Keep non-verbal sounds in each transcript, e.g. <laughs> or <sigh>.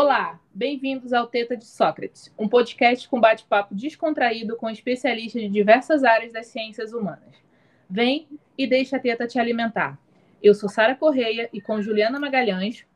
Olá, bem-vindos ao Teta de Sócrates, um podcast com bate-papo descontraído com especialistas de diversas áreas das ciências humanas. Vem e deixa a teta te alimentar. Eu sou Sara Correia e com Juliana Magalhães.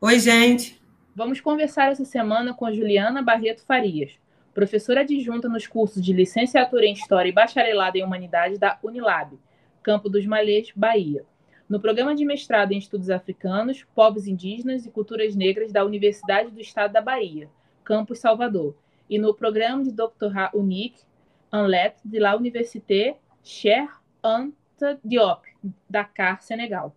Oi, gente. Vamos conversar essa semana com Juliana Barreto Farias, professora adjunta nos cursos de licenciatura em História e bacharelado em Humanidades da Unilab, Campo dos Malês, Bahia no programa de mestrado em Estudos Africanos, Povos Indígenas e Culturas Negras da Universidade do Estado da Bahia, Campus Salvador, e no programa de doutorado en lettres de la Université Cheikh Anta Diop, Dakar, Senegal.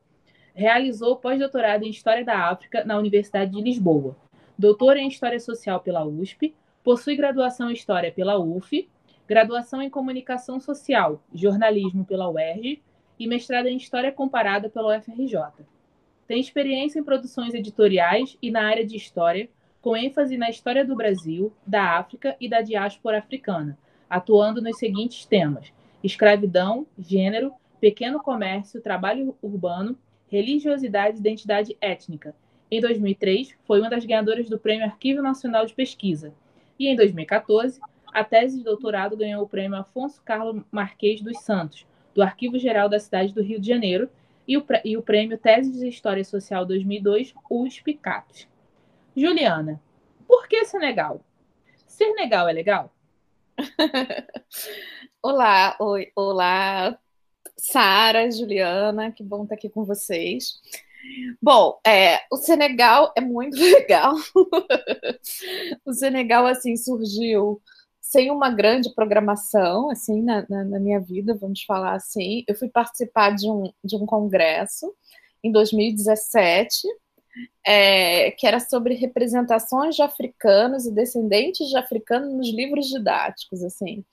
Realizou pós-doutorado em História da África na Universidade de Lisboa. Doutora em História Social pela USP, possui graduação em História pela UF, graduação em Comunicação Social, Jornalismo pela UERJ e mestrado em História Comparada pela UFRJ. Tem experiência em produções editoriais e na área de História, com ênfase na história do Brasil, da África e da diáspora africana, atuando nos seguintes temas: escravidão, gênero, pequeno comércio, trabalho urbano, religiosidade e identidade étnica. Em 2003, foi uma das ganhadoras do Prêmio Arquivo Nacional de Pesquisa. E em 2014, a tese de doutorado ganhou o Prêmio Afonso Carlos Marques dos Santos, do Arquivo Geral da Cidade do Rio de Janeiro e o, e o Prêmio Tese de História Social 2002, USP CAPES. Juliana, por que Senegal? Ser legal é legal? <laughs> olá, oi, olá, Sara, Juliana, que bom estar aqui com vocês. Bom, é, o Senegal é muito <laughs> legal. o Senegal assim surgiu sem uma grande programação, assim, na, na, na, minha vida, vamos falar assim. Eu fui participar de um, de um congresso em 2017, é, que era sobre representações de africanos e descendentes de africanos nos livros didáticos, assim.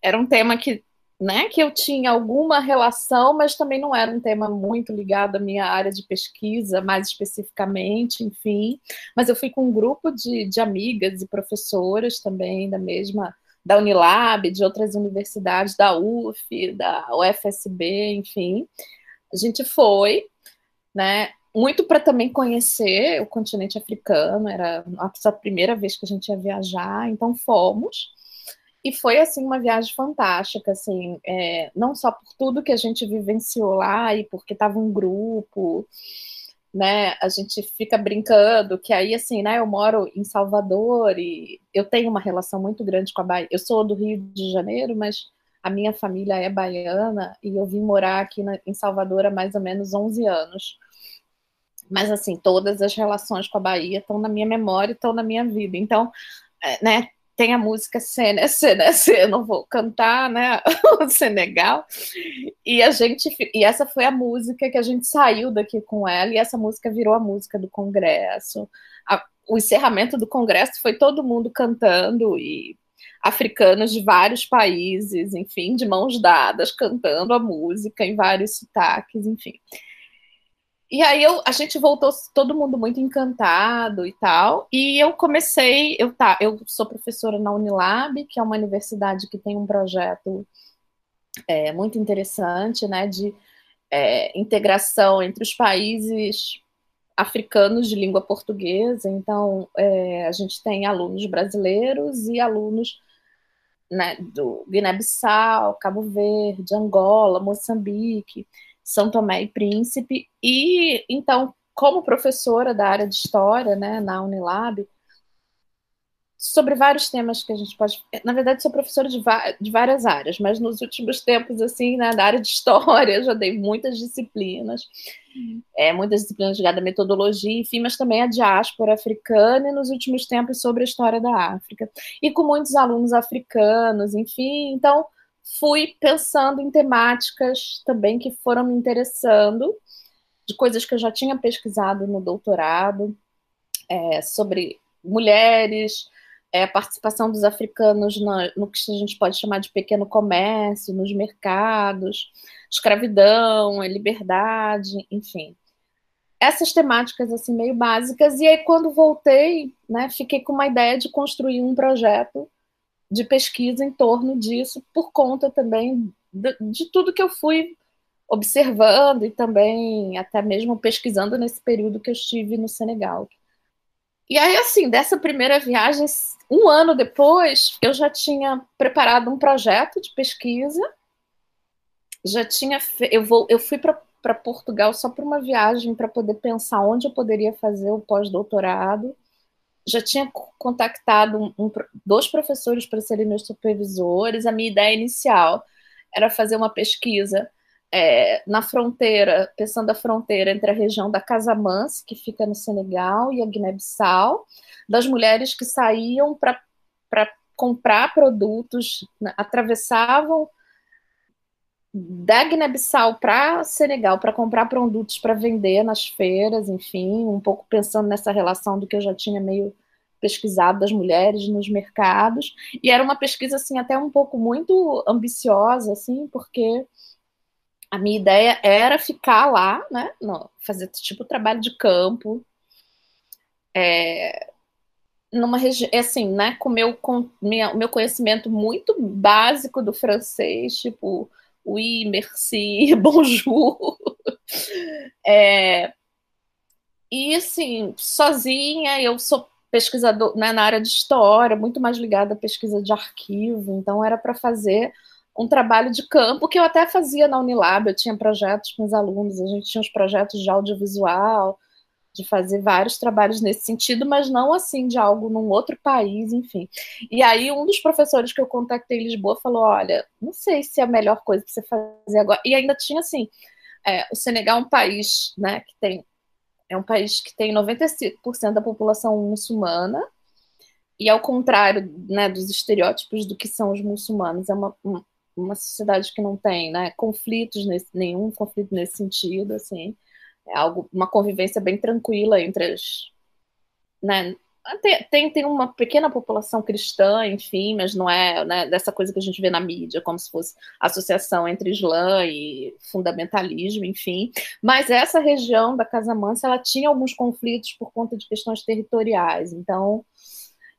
Era um tema que né, que eu tinha alguma relação, mas também não era um tema muito ligado à minha área de pesquisa, mais especificamente, enfim. Mas eu fui com um grupo de, de amigas e professoras também da mesma, da Unilab, de outras universidades, da UF, da UFSB, enfim. A gente foi, né, muito para também conhecer o continente africano, era a primeira vez que a gente ia viajar, então fomos. E foi, assim, uma viagem fantástica, assim, é, não só por tudo que a gente vivenciou lá e porque estava um grupo, né, a gente fica brincando que aí, assim, né, eu moro em Salvador e eu tenho uma relação muito grande com a Bahia. Eu sou do Rio de Janeiro, mas a minha família é baiana e eu vim morar aqui na, em Salvador há mais ou menos 11 anos. Mas, assim, todas as relações com a Bahia estão na minha memória e estão na minha vida. Então, é, né, tem a música CNC, né? Eu não vou cantar, né? <laughs> o Senegal. E a gente e essa foi a música que a gente saiu daqui com ela e essa música virou a música do congresso. A, o encerramento do congresso foi todo mundo cantando e africanos de vários países, enfim, de mãos dadas, cantando a música em vários sotaques, enfim. E aí eu, a gente voltou todo mundo muito encantado e tal. E eu comecei, eu tá, eu sou professora na Unilab, que é uma universidade que tem um projeto é, muito interessante, né, de é, integração entre os países africanos de língua portuguesa. Então, é, a gente tem alunos brasileiros e alunos né, do Guiné-Bissau, Cabo Verde, Angola, Moçambique. São Tomé e Príncipe. E então, como professora da área de história, né, na Unilab, sobre vários temas que a gente pode. Na verdade, sou professora de, de várias áreas, mas nos últimos tempos, assim, né, da área de história, <laughs> já dei muitas disciplinas, é, muitas disciplinas ligadas à metodologia, enfim, mas também a diáspora africana, e nos últimos tempos sobre a história da África. E com muitos alunos africanos, enfim, então fui pensando em temáticas também que foram me interessando, de coisas que eu já tinha pesquisado no doutorado, é, sobre mulheres, é, a participação dos africanos no, que a gente pode chamar de pequeno comércio, nos mercados, escravidão, liberdade, enfim. Essas temáticas assim meio básicas e aí quando voltei, né, fiquei com uma ideia de construir um projeto de pesquisa em torno disso, por conta também de, de tudo que eu fui observando e também até mesmo pesquisando nesse período que eu estive no Senegal. E aí, assim, dessa primeira viagem, um ano depois, eu já tinha preparado um projeto de pesquisa, já tinha. Fe... Eu, vou... eu fui para Portugal só para uma viagem para poder pensar onde eu poderia fazer o pós-doutorado. Já tinha contactado um, um, dois professores para serem meus supervisores. A minha ideia inicial era fazer uma pesquisa é, na fronteira, pensando a fronteira entre a região da Casamance, que fica no Senegal, e a Guiné-Bissau, das mulheres que saíam para comprar produtos, né, atravessavam da Guiné-Bissau para Senegal para comprar produtos para vender nas feiras, enfim, um pouco pensando nessa relação do que eu já tinha meio pesquisado das mulheres nos mercados, e era uma pesquisa assim até um pouco muito ambiciosa assim, porque a minha ideia era ficar lá, né? No, fazer tipo trabalho de campo. É, numa região, é assim, né? Com meu, com minha, meu conhecimento muito básico do francês, tipo, oui, merci, <laughs> bonjour. É, e assim, sozinha, eu sou pesquisador né, na área de história, muito mais ligada à pesquisa de arquivo, então era para fazer um trabalho de campo que eu até fazia na Unilab, eu tinha projetos com os alunos, a gente tinha uns projetos de audiovisual, de fazer vários trabalhos nesse sentido, mas não assim de algo num outro país, enfim. E aí um dos professores que eu contactei em Lisboa falou, olha, não sei se é a melhor coisa para você fazer agora. E ainda tinha assim, é, o Senegal é um país, né, que tem é um país que tem 95% da população muçulmana, e ao contrário né, dos estereótipos do que são os muçulmanos, é uma, uma sociedade que não tem né, conflitos, nesse, nenhum conflito nesse sentido, assim, é algo, uma convivência bem tranquila entre as. Né, tem, tem uma pequena população cristã, enfim, mas não é né, dessa coisa que a gente vê na mídia, como se fosse associação entre Islã e fundamentalismo, enfim. Mas essa região da Casa Mansa, ela tinha alguns conflitos por conta de questões territoriais. Então,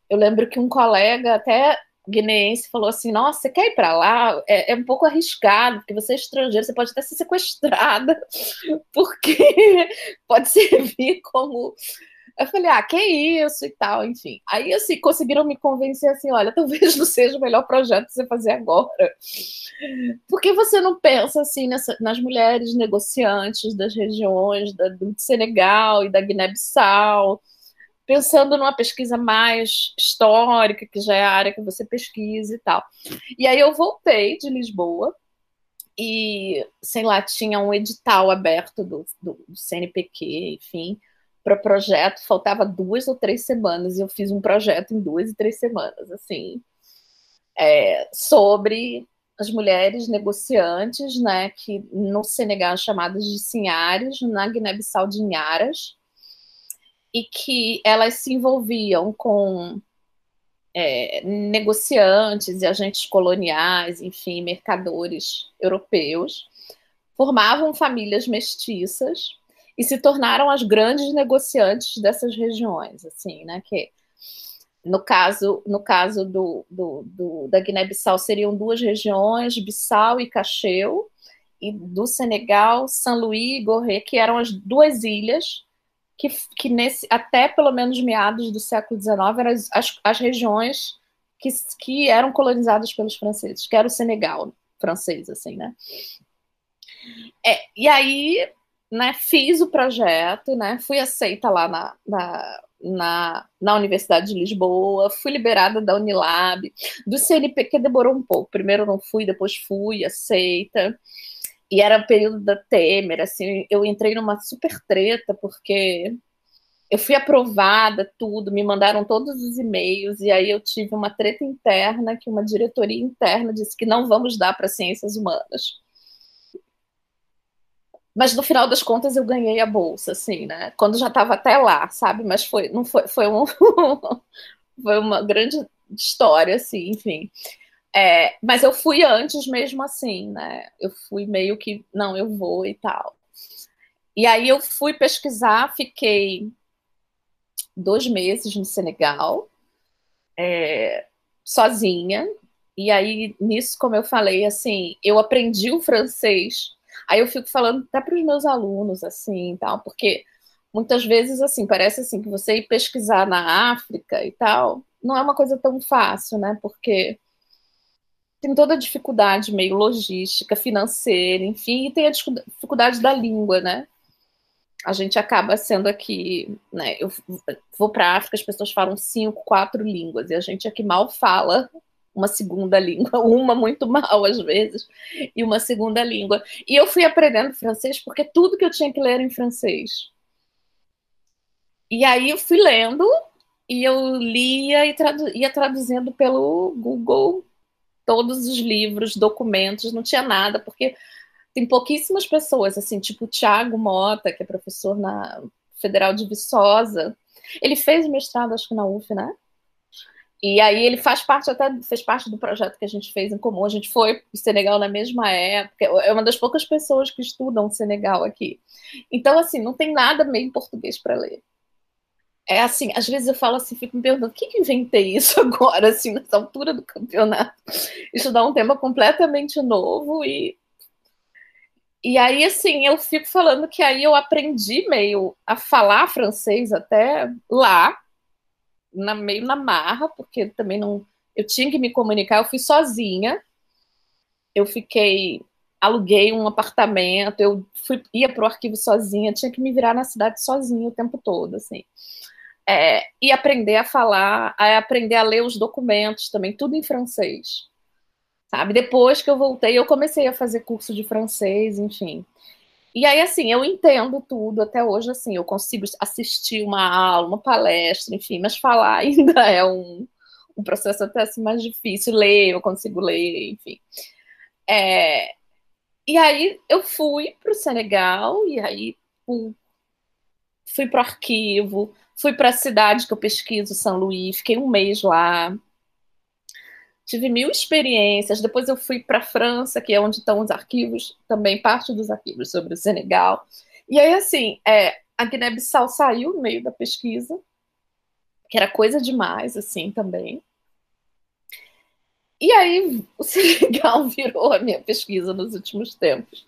eu lembro que um colega até guineense falou assim: Nossa, você quer ir para lá? É, é, um pouco arriscado, porque você é estrangeiro, você pode até ser sequestrada, <laughs> porque <laughs> pode servir como. Eu falei, ah, que isso e tal, enfim. Aí, assim, conseguiram me convencer assim: olha, talvez <laughs> não seja o melhor projeto você fazer agora. Porque você não pensa, assim, nessa, nas mulheres negociantes das regiões da, do Senegal e da Guiné-Bissau, pensando numa pesquisa mais histórica, que já é a área que você pesquisa e tal. E aí eu voltei de Lisboa e, sei lá, tinha um edital aberto do, do, do CNPq, enfim, para projeto, faltava duas ou três semanas, e eu fiz um projeto em duas e três semanas, assim, é, sobre as mulheres negociantes, né, que no Senegal chamadas de sinhares, na Guiné-Bissau de Inharas, e que elas se envolviam com é, negociantes e agentes coloniais, enfim, mercadores europeus, formavam famílias mestiças e se tornaram as grandes negociantes dessas regiões, assim, né? Que no caso, no caso do, do, do da Guiné-Bissau seriam duas regiões, Bissau e Cacheu, e do Senegal, São Luís e Gorré, que eram as duas ilhas que, que nesse, até pelo menos meados do século XIX eram as, as regiões que, que eram colonizadas pelos franceses, que era o Senegal francês, assim, né? É, e aí, né, fiz o projeto, né, fui aceita lá na, na, na, na, Universidade de Lisboa, fui liberada da Unilab, do CNPq demorou um pouco, primeiro não fui, depois fui, aceita, e era o período da Temer, assim, eu entrei numa super treta, porque eu fui aprovada, tudo, me mandaram todos os e-mails, e aí eu tive uma treta interna, que uma diretoria interna disse que não vamos dar para ciências humanas. Mas no final das contas eu ganhei a bolsa, assim, né? Quando já estava até lá, sabe? Mas foi, não foi, foi, um, <laughs> foi uma grande história, assim, enfim. É, mas eu fui antes mesmo assim, né? Eu fui meio que, não, eu vou e tal. E aí eu fui pesquisar, fiquei dois meses no Senegal, é, sozinha. E aí, nisso, como eu falei, assim, eu aprendi o francês. Aí eu fico falando até para os meus alunos, assim, tal, porque muitas vezes assim parece assim que você ir pesquisar na África e tal não é uma coisa tão fácil, né? Porque tem toda a dificuldade meio logística, financeira, enfim, e tem a dificuldade da língua, né? A gente acaba sendo aqui, né? Eu vou para a África, as pessoas falam cinco, quatro línguas, e a gente aqui mal fala uma segunda língua, <laughs> uma muito mal às vezes, e uma segunda língua. E eu fui aprendendo francês porque tudo que eu tinha que ler era em francês. E aí eu fui lendo e eu lia e tradu ia traduzindo pelo Google todos os livros, documentos, não tinha nada, porque tem pouquíssimas pessoas, assim, tipo o Thiago Mota, que é professor na Federal de Viçosa. Ele fez mestrado, acho que na UF, né? E aí ele faz parte, até fez parte do projeto que a gente fez em comum. A gente foi para o Senegal na mesma época. É uma das poucas pessoas que estudam Senegal aqui. Então, assim, não tem nada meio em português para ler é assim, às vezes eu falo assim, fico me perguntando, por que, que inventei isso <laughs> agora, assim, nessa altura do campeonato? Isso dá um tema completamente novo e e aí, assim, eu fico falando que aí eu aprendi meio a falar francês até lá, na, meio na marra, porque também não. Eu tinha que me comunicar, eu fui sozinha. Eu fiquei. Aluguei um apartamento, eu fui, ia para o arquivo sozinha, tinha que me virar na cidade sozinha o tempo todo, assim é, e aprender a falar, a aprender a ler os documentos também, tudo em francês. Sabe? Depois que eu voltei, eu comecei a fazer curso de francês, enfim. E aí, assim, eu entendo tudo até hoje, assim, eu consigo assistir uma aula, uma palestra, enfim, mas falar <laughs> ainda é um, um processo até assim, mais difícil. Ler, eu consigo ler, enfim. É, e aí eu fui para o Senegal, e aí fui para o arquivo, Fui para a cidade que eu pesquiso, São Luís, fiquei um mês lá. Tive mil experiências. Depois eu fui para a França, que é onde estão os arquivos, também parte dos arquivos sobre o Senegal. E aí, assim, é, a Guiné-Bissau saiu no meio da pesquisa, que era coisa demais, assim, também. E aí o <laughs> Senegal virou a minha pesquisa nos últimos tempos.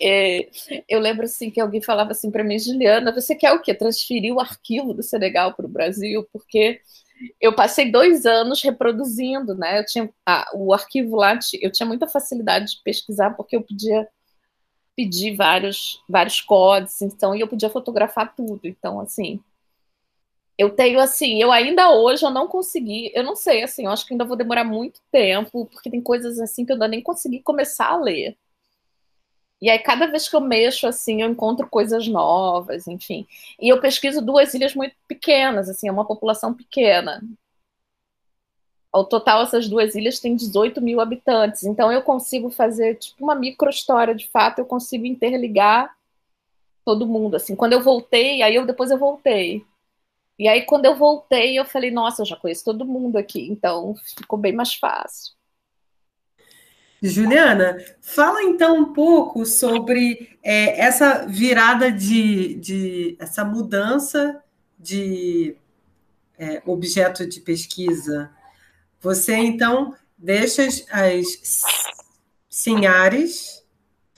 É, eu lembro assim que alguém falava assim para mim, Juliana, você quer o quê? Transferir o arquivo do Senegal para o Brasil? Porque eu passei dois anos reproduzindo, né? Eu tinha o arquivo lá, eu tinha muita facilidade de pesquisar porque eu podia pedir vários vários códigos, então e eu podia fotografar tudo. Então assim, eu tenho assim, eu ainda hoje eu não consegui, eu não sei, assim, eu acho que ainda vou demorar muito tempo, porque tem coisas assim que eu ainda nem consegui começar a ler. E aí, cada vez que eu mexo, assim, eu encontro coisas novas, enfim. E eu pesquiso duas ilhas muito pequenas, assim, é uma população pequena. Ao total, essas duas ilhas têm 18 mil habitantes. Então, eu consigo fazer, tipo, uma micro-história, de fato, eu consigo interligar todo mundo, assim. Quando eu voltei, aí eu depois eu voltei. E aí, quando eu voltei, eu falei, nossa, eu já conheço todo mundo aqui, então ficou bem mais fácil. Juliana, fala então um pouco sobre é, essa virada de, de, essa mudança de é, objeto de pesquisa. Você então deixa as, as sinhares,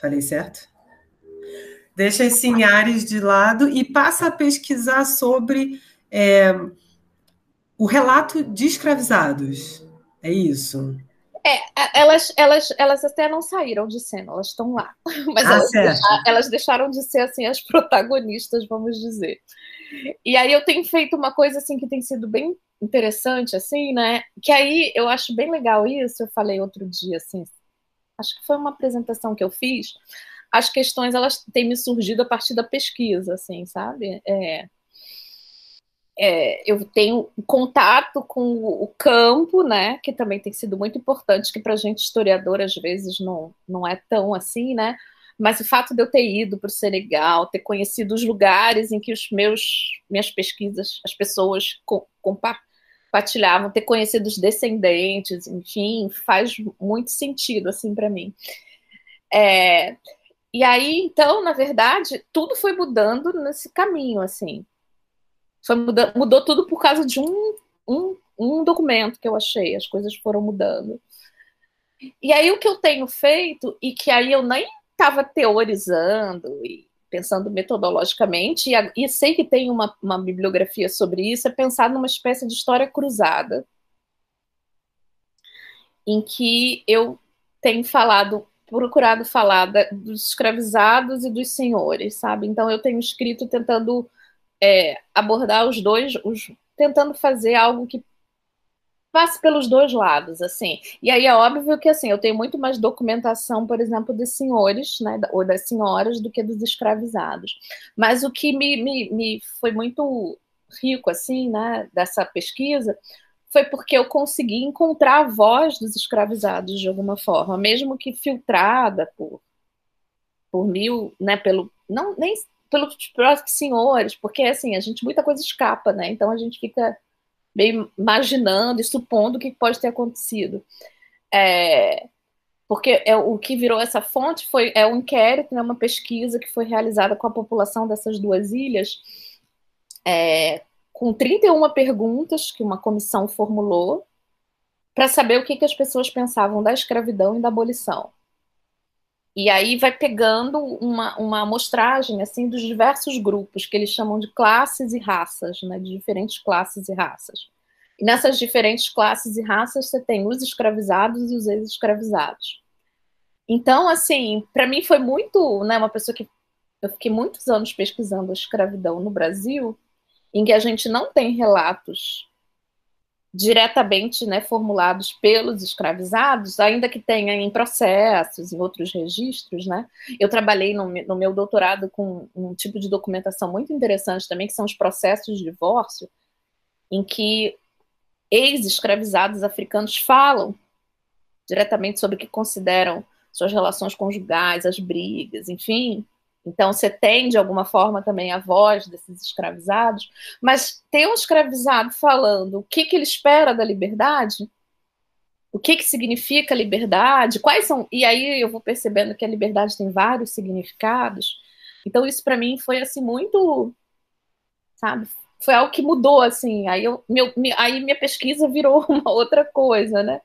falei certo? Deixa as sinhares de lado e passa a pesquisar sobre é, o relato de escravizados. É isso? É, elas, elas, elas até não saíram de cena, elas estão lá. <laughs> Mas ah, elas, deixaram, elas, deixaram, de ser assim as protagonistas, vamos dizer. E aí eu tenho feito uma coisa assim que tem sido bem interessante, assim, né? Que aí eu acho bem legal isso. Eu falei outro dia, assim, acho que foi uma apresentação que eu fiz. As questões elas têm me surgido a partir da pesquisa, assim, sabe? É, é, eu tenho contato com o campo, né, que também tem sido muito importante, que para a gente historiador às vezes não, não é tão assim, né, mas o fato de eu ter ido para o Senegal, ter conhecido os lugares em que os meus minhas pesquisas, as pessoas compartilhavam, ter conhecido os descendentes, enfim, faz muito sentido assim para mim. É, e aí, então, na verdade, tudo foi mudando nesse caminho, assim. Foi mudou tudo por causa de um, um, um documento que eu achei. As coisas foram mudando. E aí o que eu tenho feito, e que aí eu nem estava teorizando e pensando metodologicamente, e, e, sei que tem uma, uma bibliografia sobre isso, é pensar numa espécie de história cruzada, em que eu tenho falado, procurado falar da, dos escravizados e dos senhores, sabe? Então eu tenho escrito tentando é, abordar os dois, os, tentando fazer algo que passe pelos dois lados, assim. E aí é óbvio que, assim, eu tenho muito mais documentação, por exemplo, dos senhores, né, ou das senhoras, do que dos escravizados. Mas o que me, me, me foi muito rico, assim, né, dessa pesquisa, foi porque eu consegui encontrar a voz dos escravizados de alguma forma, mesmo que filtrada por, por mil, né, pelo, não, nem pelos próprios senhores, porque, assim, a gente, muita coisa escapa, né, então a gente fica meio imaginando e supondo o que pode ter acontecido. É, porque é, o que virou essa fonte foi é um inquérito, né, uma pesquisa que foi realizada com a população dessas duas ilhas, é, com 31 perguntas que uma comissão formulou para saber o que, que as pessoas pensavam da escravidão e da abolição. E aí vai pegando uma, uma amostragem assim dos diversos grupos que eles chamam de classes e raças, né, de diferentes classes e raças. E nessas diferentes classes e raças você tem os escravizados e os ex-escravizados. Então, assim, para mim foi muito, né, uma pessoa que eu fiquei muitos anos pesquisando a escravidão no Brasil, em que a gente não tem relatos diretamente né, formulados pelos escravizados, ainda que tenha em processos, em outros registros. Né? Eu trabalhei no, no, meu doutorado com um tipo de documentação muito interessante também, que são os processos de divórcio, em que ex-escravizados africanos falam diretamente sobre o que consideram suas relações conjugais, as brigas, enfim, então, você tem, de alguma forma, também a voz desses escravizados, mas tem um escravizado falando o que, que ele espera da liberdade, o que, que significa liberdade, quais são. E aí eu vou percebendo que a liberdade tem vários significados. Então, isso para mim foi assim muito. Sabe? Foi algo que mudou, assim. Aí, eu, meu, aí minha pesquisa virou <laughs> uma outra coisa, né?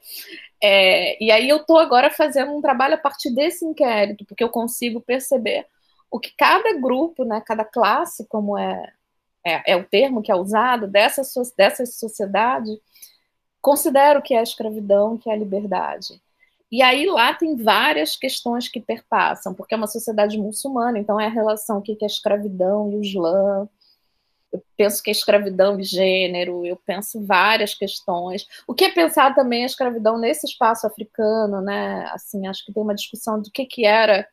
É, e aí eu estou agora fazendo um trabalho a partir desse inquérito, porque eu consigo perceber o que cada grupo, né, cada classe, como é, é, é o termo que é usado, dessa, dessa sociedade, considera o que é a escravidão, o que é a liberdade. E aí lá tem várias questões que perpassam, porque é uma sociedade muçulmana, então é a relação o que é a escravidão e o Islã. Eu penso que é escravidão e gênero, eu penso várias questões. O que é pensar também a escravidão nesse espaço africano, né? Assim, acho que tem uma discussão do que, que era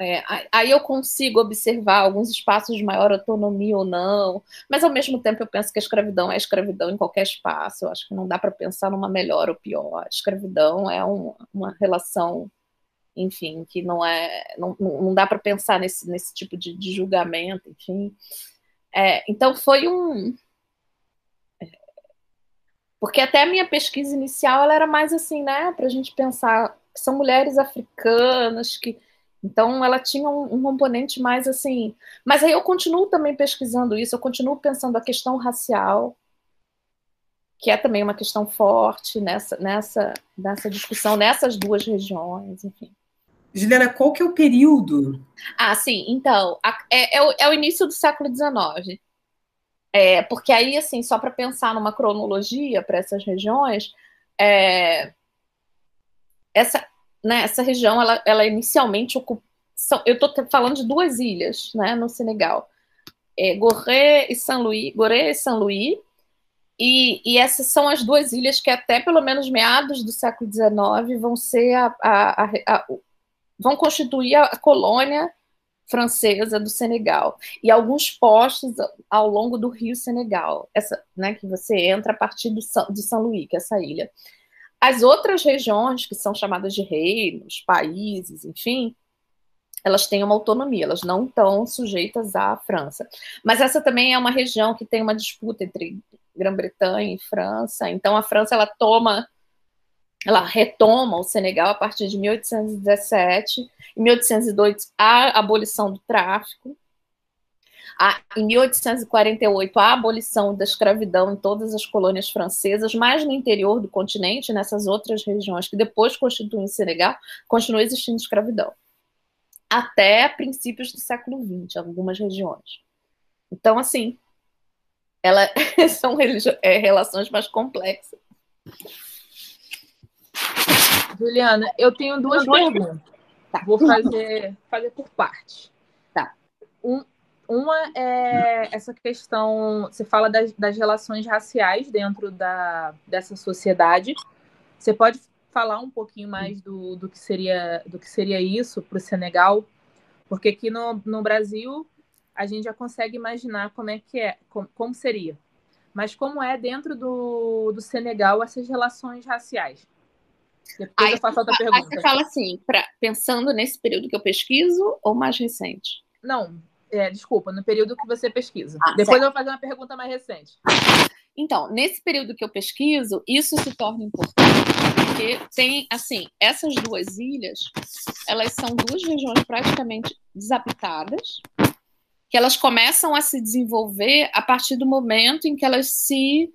é, aí eu consigo observar alguns espaços de maior autonomia ou não, mas ao mesmo tempo eu penso que a escravidão é escravidão em qualquer espaço. Eu acho que não dá para pensar numa melhor ou pior. A escravidão é um, uma relação, enfim, que não é, não, não dá para pensar nesse, nesse tipo de, de julgamento, enfim. É, então foi um, porque até a minha pesquisa inicial ela era mais assim, né, para a gente pensar que são mulheres africanas que então, ela tinha um, um, componente mais assim. Mas aí eu continuo também pesquisando isso, eu continuo pensando a questão racial, que é também uma questão forte nessa, nessa, nessa discussão, nessas duas regiões, enfim. Juliana, qual que é o período? Ah, sim, então, a, é, é, o, é, o, início do século XIX. É, porque aí, assim, só para pensar numa cronologia para essas regiões, é, essa, né, essa região, ela, ela inicialmente ocupa. Eu estou falando de duas ilhas né, no Senegal, é, e Saint Louis, Gorée e Saint Louis, e, e, essas são as duas ilhas que até pelo menos meados do século XIX vão ser a, a, a, a vão constituir a, colônia francesa do Senegal e alguns postos ao longo do rio Senegal, essa, né, que você entra a partir do, de São Luís, que é essa ilha. As outras regiões, que são chamadas de reinos, países, enfim, elas têm uma autonomia, elas não estão sujeitas à França. Mas essa também é uma região que tem uma disputa entre Grã-Bretanha e França. Então a França ela toma, ela retoma o Senegal a partir de 1817. Em 1802 a abolição do tráfico. A, em 1848, a abolição da escravidão em todas as colônias francesas, mas no interior do continente, nessas outras regiões que depois constituem o Senegal, continua existindo escravidão. até princípios do século XX, algumas regiões. Então, assim, ela, <laughs> são é, relações mais complexas. Juliana, eu tenho duas perguntas. Tá. Vou fazer, fazer por parte. Tá. Um, uma é essa questão, você fala das, das relações raciais dentro da, dessa sociedade. Você pode falar um pouquinho mais do, do, que, seria, do que seria isso para o Senegal? Porque aqui no, no Brasil a gente já consegue imaginar como é que é, como, como seria. Mas como é dentro do, do Senegal essas relações raciais? Depois aí, eu faço outra pergunta. Aí você fala assim, pra, pensando nesse período que eu pesquiso ou mais recente? Não, é, desculpa, no período que você pesquisa. Ah, Depois certo. eu vou fazer uma pergunta mais recente. Então, nesse período que eu pesquiso, isso se torna importante, porque tem, assim, essas duas ilhas, elas são duas regiões praticamente desabitadas, que elas começam a se desenvolver a partir do momento em que elas se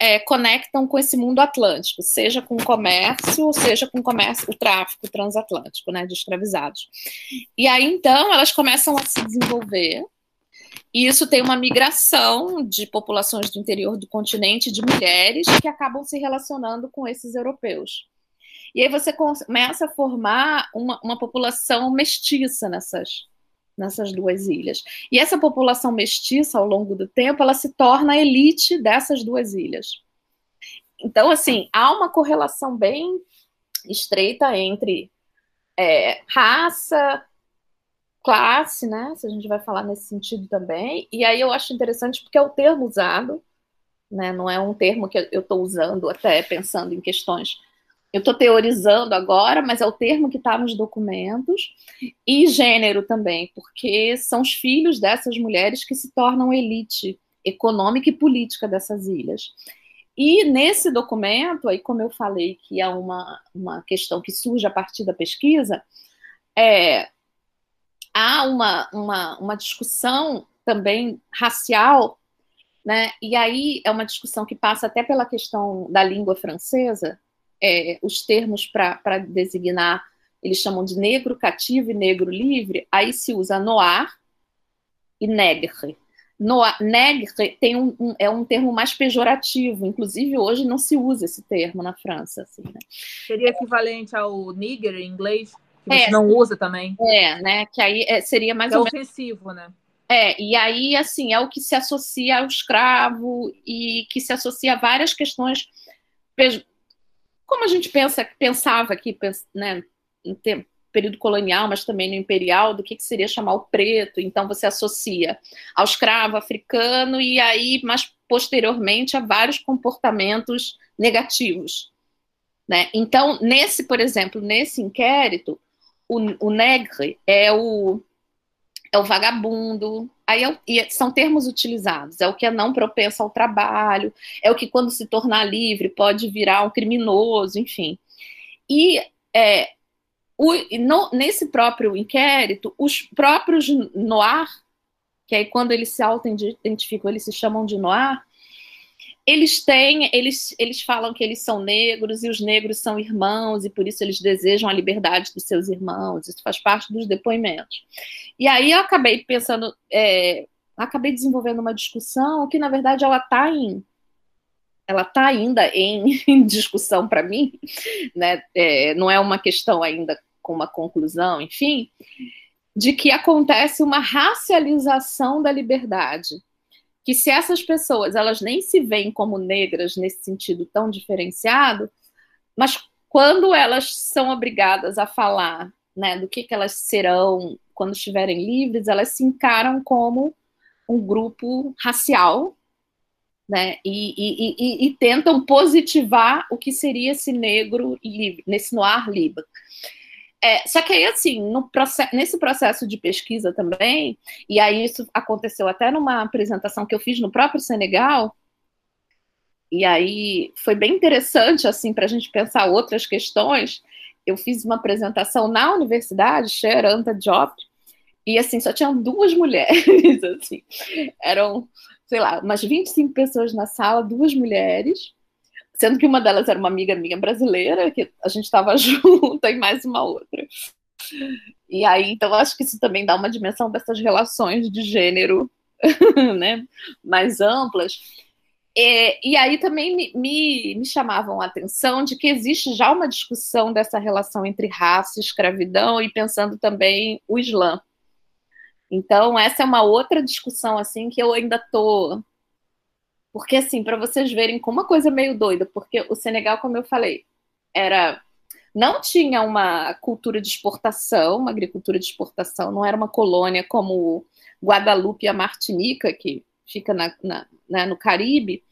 é, conectam com esse mundo atlântico, seja com o comércio, seja com o comércio, o tráfico transatlântico, né, de escravizados. E aí então elas começam a se desenvolver. E isso tem uma migração de populações do interior do continente de mulheres que acabam se relacionando com esses europeus. E aí você começa a formar uma, uma população mestiça nessas, nessas duas ilhas. E essa população mestiça, ao longo do tempo, ela se torna a elite dessas duas ilhas. Então, assim, há uma correlação bem estreita entre é, raça, classe, né? Se a gente vai falar nesse sentido também. E aí eu acho interessante porque é o termo usado, né? Não é um termo que eu estou usando até pensando em questões eu estou teorizando agora, mas é o termo que está nos documentos, e gênero também, porque são os filhos dessas mulheres que se tornam elite econômica e política dessas ilhas. E nesse documento, aí como eu falei que é uma, uma questão que surge a partir da pesquisa, é, há uma, uma, uma discussão também racial, né? e aí é uma discussão que passa até pela questão da língua francesa, é, os termos para designar, eles chamam de negro cativo e negro livre, aí se usa noir e negre. Noir, negre tem um, um, é um termo mais pejorativo, inclusive hoje não se usa esse termo na França. Assim, né? Seria equivalente ao nigger em inglês, que é, não usa também. É, né? Que aí é, seria mais é ou menos. ofensivo, né? É, e aí, assim, é o que se associa ao escravo e que se associa a várias questões como a gente pensa, pensava aqui, né, em tempo, período colonial, mas também no imperial, do que, que seria chamar o preto. Então você associa ao escravo africano e aí, mais posteriormente, a vários comportamentos negativos. Né? Então, nesse, por exemplo, nesse inquérito, o, o negre é o, é o vagabundo, Aí é, são termos utilizados, é o que é não propenso ao trabalho, é o que, quando se tornar livre, pode virar um criminoso, enfim. E é, o, no, nesse próprio inquérito, os próprios noir, que aí quando eles se auto-identificam, eles se chamam de noir, eles têm, eles, eles falam que eles são negros e os negros são irmãos e por isso eles desejam a liberdade dos seus irmãos. Isso faz parte dos depoimentos. E aí eu acabei pensando, é, acabei desenvolvendo uma discussão que na verdade ela está em ela está ainda em, em <laughs> discussão para mim, né? É, não é uma questão ainda com uma conclusão, enfim, de que acontece uma racialização da liberdade que se essas pessoas elas nem se veem como negras nesse sentido tão diferenciado, mas quando elas são obrigadas a falar né, do que, que elas serão quando estiverem livres, elas se encaram como um grupo racial né, e, e, e, e tentam positivar o que seria esse negro livre, nesse noir livre. É, só que aí, assim, no nesse processo de pesquisa também, e aí isso aconteceu até numa apresentação que eu fiz no próprio Senegal, e aí foi bem interessante, assim, para a gente pensar outras questões. Eu fiz uma apresentação na universidade, Xeranta Job, e assim, só tinham duas <laughs> mulheres, assim, eram, sei lá, umas 25 pessoas na sala, duas mulheres, sendo que uma delas era uma amiga minha brasileira, que a gente estava <laughs> junto, e mais uma outra. E aí, então, acho que isso também dá uma dimensão dessas relações de gênero <laughs> né, mais amplas. E, e aí também me, me, me, chamavam a atenção de que existe já uma discussão dessa relação entre raça escravidão e pensando também o Islã. Então, essa é uma outra discussão assim que eu ainda tô porque assim, para vocês verem como uma coisa meio doida, porque o Senegal, como eu falei, era não tinha uma cultura de exportação, uma agricultura de exportação, não era uma colônia como Guadalupe e a Martinica, que fica na, na, né, no Caribe,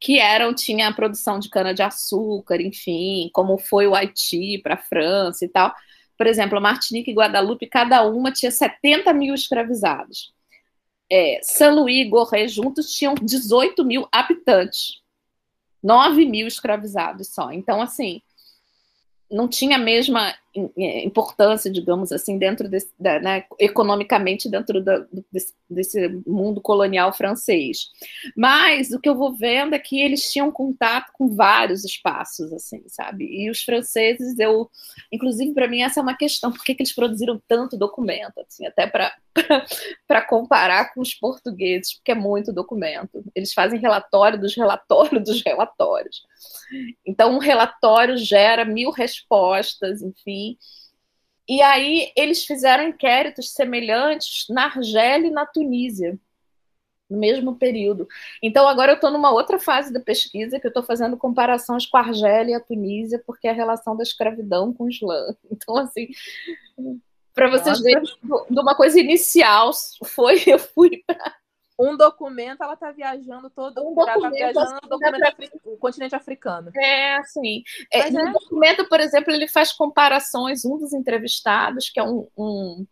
que eram, tinha a produção de cana-de-açúcar, enfim, como foi o Haiti para a França e tal. Por exemplo, a Martinica e Guadalupe, cada uma tinha 70 mil escravizados. É, São Luís e Gorré juntos tinham 18 mil habitantes, 9 mil escravizados só. Então, assim, não tinha a mesma importância, digamos assim, dentro desse, da, né, economicamente dentro da, desse, desse, mundo colonial francês. Mas o que eu vou vendo é que eles tinham contato com vários espaços, assim, sabe? E os franceses, eu, inclusive para mim essa é uma questão, por que, que eles produziram tanto documento, assim, até para para comparar com os portugueses, porque é muito documento. Eles fazem relatório dos relatórios dos relatórios. Então, um relatório gera mil respostas, enfim. E aí, eles fizeram inquéritos semelhantes na Argélia e na Tunísia, no mesmo período. Então, agora eu estou numa outra fase da pesquisa, que eu estou fazendo comparações com a Argélia e a Tunísia, porque é a relação da escravidão com o Islã. <laughs> Então, assim, para vocês Nossa. verem, de uma coisa inicial, foi <laughs> eu fui para um documento, ela está viajando todo, um documento, tá viajando assim, documento o continente africano. É, assim. É, no é. documento, por exemplo, ele faz comparações, um dos entrevistados, que é um, um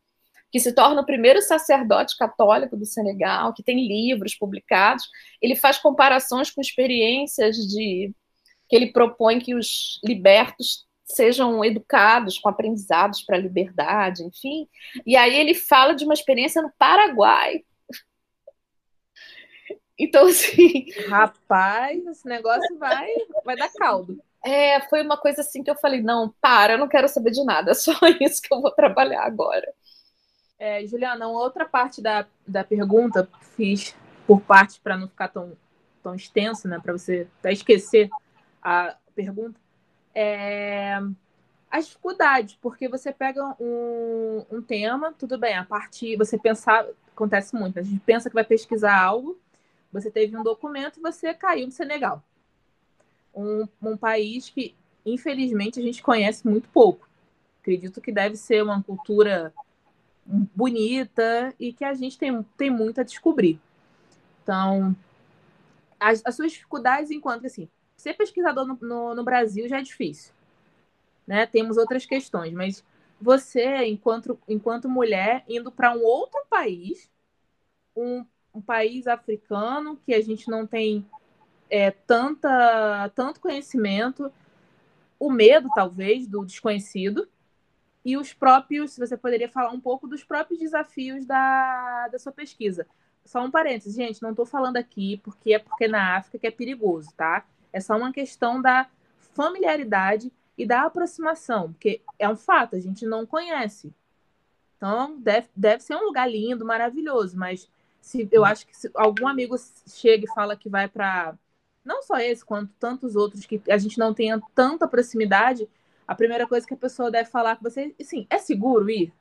que se torna o primeiro sacerdote católico do Senegal, que tem livros publicados, ele faz comparações com experiências de que ele propõe que os libertos sejam educados com aprendizados para a liberdade, enfim. E aí ele fala de uma experiência no Paraguai, então, <laughs> assim. Rapaz, esse negócio vai, vai dar caldo. É, foi uma coisa assim que eu falei: não, para, eu não quero saber de nada, é só <laughs> isso que eu vou trabalhar agora. É, Juliana, uma outra parte da, da pergunta fiz por parte para não ficar tão, tão extenso, né? Para você até esquecer a pergunta. É, as dificuldades, porque você pega um, um tema, tudo bem, a parte, você pensar, acontece muito, a gente pensa que vai pesquisar algo, você teve um documento e você caiu no Senegal. Um, um país que, infelizmente, a gente conhece muito pouco. Acredito que deve ser uma cultura bonita e que a gente tem, tem muito a descobrir. Então, as, as suas dificuldades enquanto assim, ser pesquisador no, no, no, Brasil já é difícil. Né? Temos outras questões, mas você, enquanto, enquanto mulher, indo para um outro país, um um país africano que a gente não tem é, tanta, tanto conhecimento, o medo, talvez, do desconhecido, e os próprios, você poderia falar um pouco dos próprios desafios da, da sua pesquisa. Só um parênteses, gente, não estou falando aqui porque é porque na África que é perigoso, tá? É só uma questão da familiaridade e da aproximação, porque é um fato, a gente não conhece. Então, deve, deve ser um lugar lindo, maravilhoso, mas se eu acho que se algum amigo chega e fala que vai para não só esse quanto tantos outros que a gente não tenha tanta proximidade, a primeira coisa que a pessoa deve falar com você, sim, é seguro ir?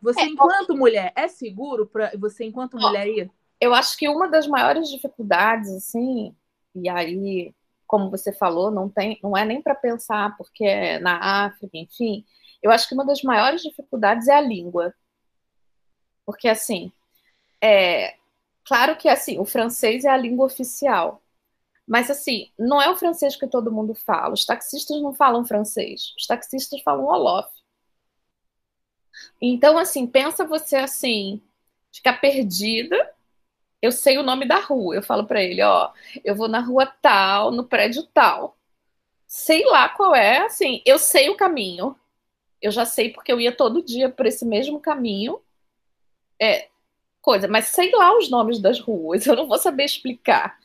Você é, enquanto ó, mulher é seguro para você enquanto ó, mulher ir? Eu acho que uma das maiores dificuldades assim, e aí como você falou, não tem, não é nem para pensar porque é na África, enfim. Eu acho que uma das maiores dificuldades é a língua. Porque assim, é, claro que assim, o francês é a língua oficial. Mas assim, não é o francês que todo mundo fala. Os taxistas não falam francês. Os taxistas falam Olof. Então, assim, pensa você assim, ficar perdida. Eu sei o nome da rua. Eu falo para ele, ó, eu vou na rua tal, no prédio tal. Sei lá qual é, assim, eu sei o caminho. Eu já sei porque eu ia todo dia por esse mesmo caminho. É, coisa, mas sei lá os nomes das ruas, <laughs> eu não vou saber explicar.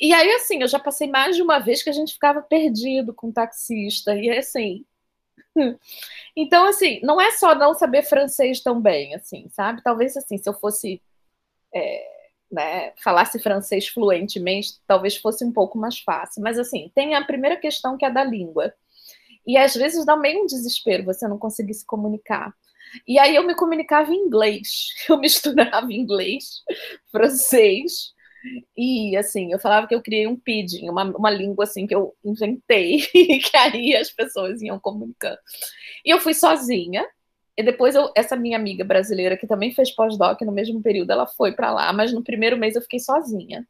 E aí, assim, eu já passei mais de uma vez que a gente ficava perdido com o taxista, e assim, <laughs> Então, assim, não é só não saber francês tão bem, assim, sabe? Talvez, assim, se eu fosse, é, né, falasse francês fluentemente, talvez fosse um pouco mais fácil. Mas, assim, tem a primeira questão que é da língua. E às vezes dá meio um desespero você não conseguir se comunicar. E aí eu me comunicava em inglês, <laughs> eu misturava inglês, francês, e assim, eu falava que eu criei um pidgin, uma, uma língua assim que eu inventei, <laughs> que aí as pessoas iam comunicando. E eu fui sozinha, e depois eu, essa minha amiga brasileira, que também fez pós-doc no mesmo período, ela foi para lá, mas no primeiro mês eu fiquei sozinha.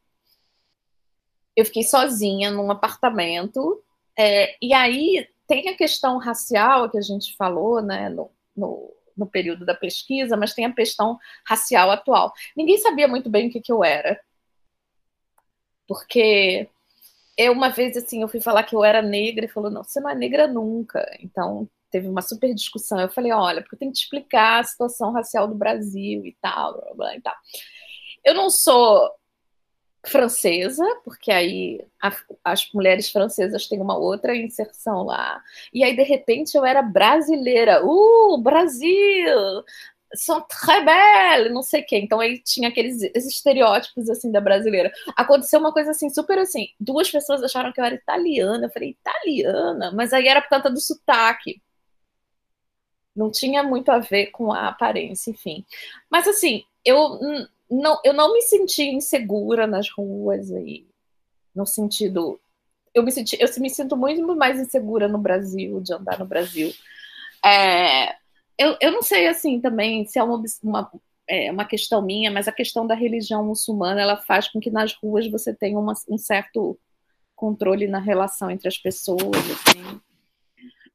Eu fiquei sozinha num apartamento, é, e aí tem a questão racial que a gente falou, né, no, no, no, período da pesquisa, mas tem a questão racial atual. Ninguém sabia muito bem o que, que eu era. Porque eu, uma vez, assim, eu fui falar que eu era negra e falou, não, você não é negra nunca. Então, teve uma super discussão. Eu falei, olha, porque eu tenho que te explicar a situação racial do Brasil e tal, blá, blá, e tal. Eu não sou francesa, porque aí a, as mulheres francesas têm uma outra inserção lá. E aí, de repente, eu era brasileira. Uh, Brasil! São très belles, não sei o quê. Então aí tinha aqueles estereótipos assim da brasileira. Aconteceu uma coisa assim, super assim. Duas pessoas acharam que eu era italiana. Eu falei, italiana? Mas aí era por conta do sotaque. Não tinha muito a ver com a aparência, enfim. Mas assim, eu não, eu não me senti insegura nas ruas aí, no sentido. Eu me, senti, eu me sinto muito mais insegura no Brasil, de andar no Brasil. É, eu, eu não sei assim também se é uma, uma, é uma questão minha, mas a questão da religião muçulmana ela faz com que nas ruas você tenha uma, um certo controle na relação entre as pessoas, assim.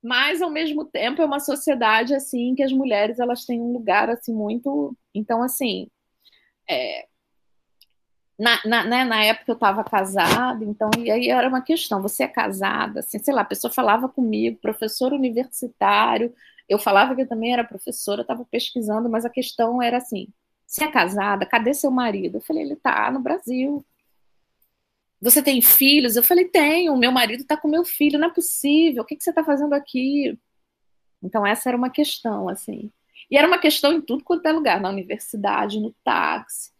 Mas ao mesmo tempo é uma sociedade assim que as mulheres elas têm um lugar assim muito, então assim, é, na, na, né, na, época eu estava casada, então, e aí era uma questão, você é casada, assim, sei lá, a pessoa falava comigo, professor universitário, eu falava que eu também era professora, estava pesquisando, mas a questão era assim, você é casada, cadê seu marido? Eu falei, ele está no Brasil. Você tem filhos? Eu falei, tenho, meu marido está com meu filho, não é possível, o que, que você está fazendo aqui? Então essa era uma questão, assim. E era uma questão em tudo quanto é lugar, na universidade, no táxi,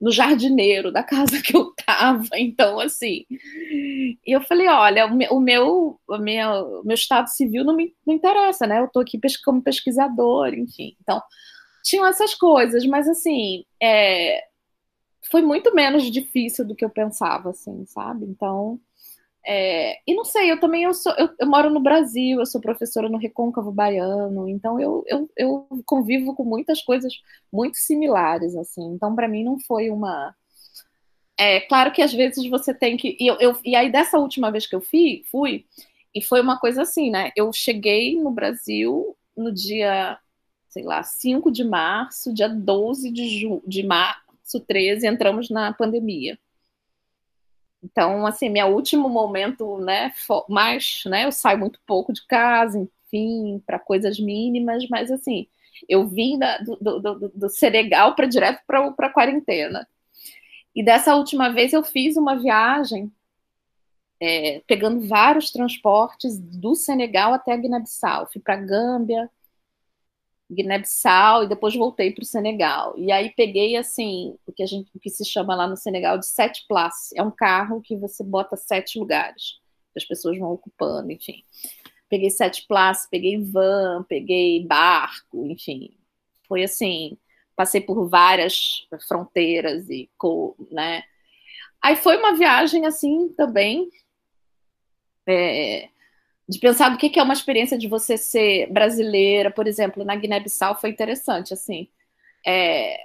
no jardineiro da casa <laughs> que eu estava. Então, assim. E eu falei: olha, o meu, o meu, meu, estado civil não me não interessa, né? Eu estou aqui como pesquisador, enfim. Então, tinham essas coisas, mas, assim, é, foi muito menos difícil do que eu pensava, assim, sabe? Então. É, e não sei, eu também eu, sou, eu, eu, moro no Brasil, eu sou professora no Recôncavo Baiano, então eu, eu, eu convivo com muitas coisas muito similares, assim. Então, para mim, não foi uma. É claro que às vezes você tem que. E, eu, eu, e aí, dessa última vez que eu fui, fui, e foi uma coisa assim, né? Eu cheguei no Brasil no dia, sei lá, 5 de março, dia 12 de, ju, de março 13, entramos na pandemia. Então, assim, meu último momento, né, mais, né, eu saio muito pouco de casa, enfim, para coisas mínimas, mas assim, eu vim da, do, do, do, do Senegal para direto para a quarentena. E dessa última vez eu fiz uma viagem é, pegando vários transportes do Senegal até a Guiné-Bissau. Fui para Gâmbia, Guiné-Bissau e depois voltei para o Senegal. E aí peguei assim o que a gente o que se chama lá no Senegal de sete places. É um carro que você bota sete lugares, as pessoas vão ocupando, enfim. Peguei sete places, peguei van, peguei barco, enfim. Foi assim, passei por várias fronteiras e né? Aí foi uma viagem assim também. É, de pensar do que é uma experiência de você ser brasileira, por exemplo, na Guiné-Bissau foi interessante, assim. É,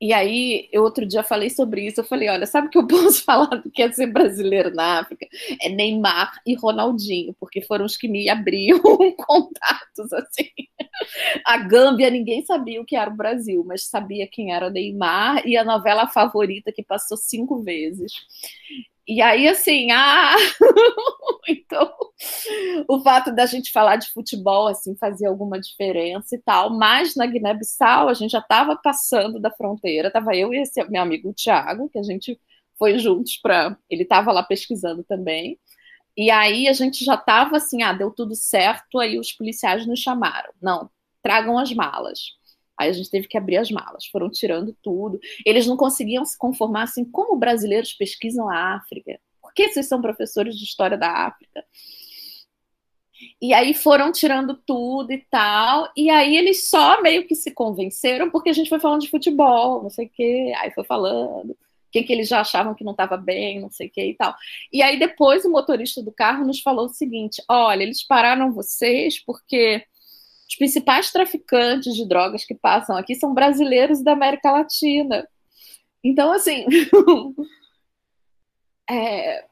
e aí, eu outro dia falei sobre isso, eu falei, olha, sabe o que eu <laughs> posso falar do que é ser brasileiro na África? É Neymar e Ronaldinho, porque foram os que me abriam <laughs> contatos, assim. A Gâmbia, ninguém sabia o que era o Brasil, mas sabia quem era Neymar e a novela favorita que passou cinco vezes. E aí, assim, <laughs> ah, então o fato da gente falar de futebol assim fazia alguma diferença e tal, mas na Guiné-Bissau a gente já estava passando da fronteira, estava eu e esse meu amigo Thiago, que a gente foi juntos para, ele estava lá pesquisando também. E aí a gente já estava assim, ah, deu tudo certo, aí os policiais nos chamaram. Não, tragam as malas. Aí a gente teve que abrir as malas, foram tirando tudo. Eles não conseguiam se conformar assim, como brasileiros pesquisam a África? Por que vocês são professores de história da África? E aí foram tirando tudo e tal. E aí eles só meio que se convenceram porque a gente foi falando de futebol, não sei o quê. Aí foi falando quem que eles já achavam que não estava bem, não sei o que e tal. E aí depois o motorista do carro nos falou o seguinte: olha, eles pararam vocês porque os principais traficantes de drogas que passam aqui são brasileiros da América Latina. Então, assim. <laughs> é...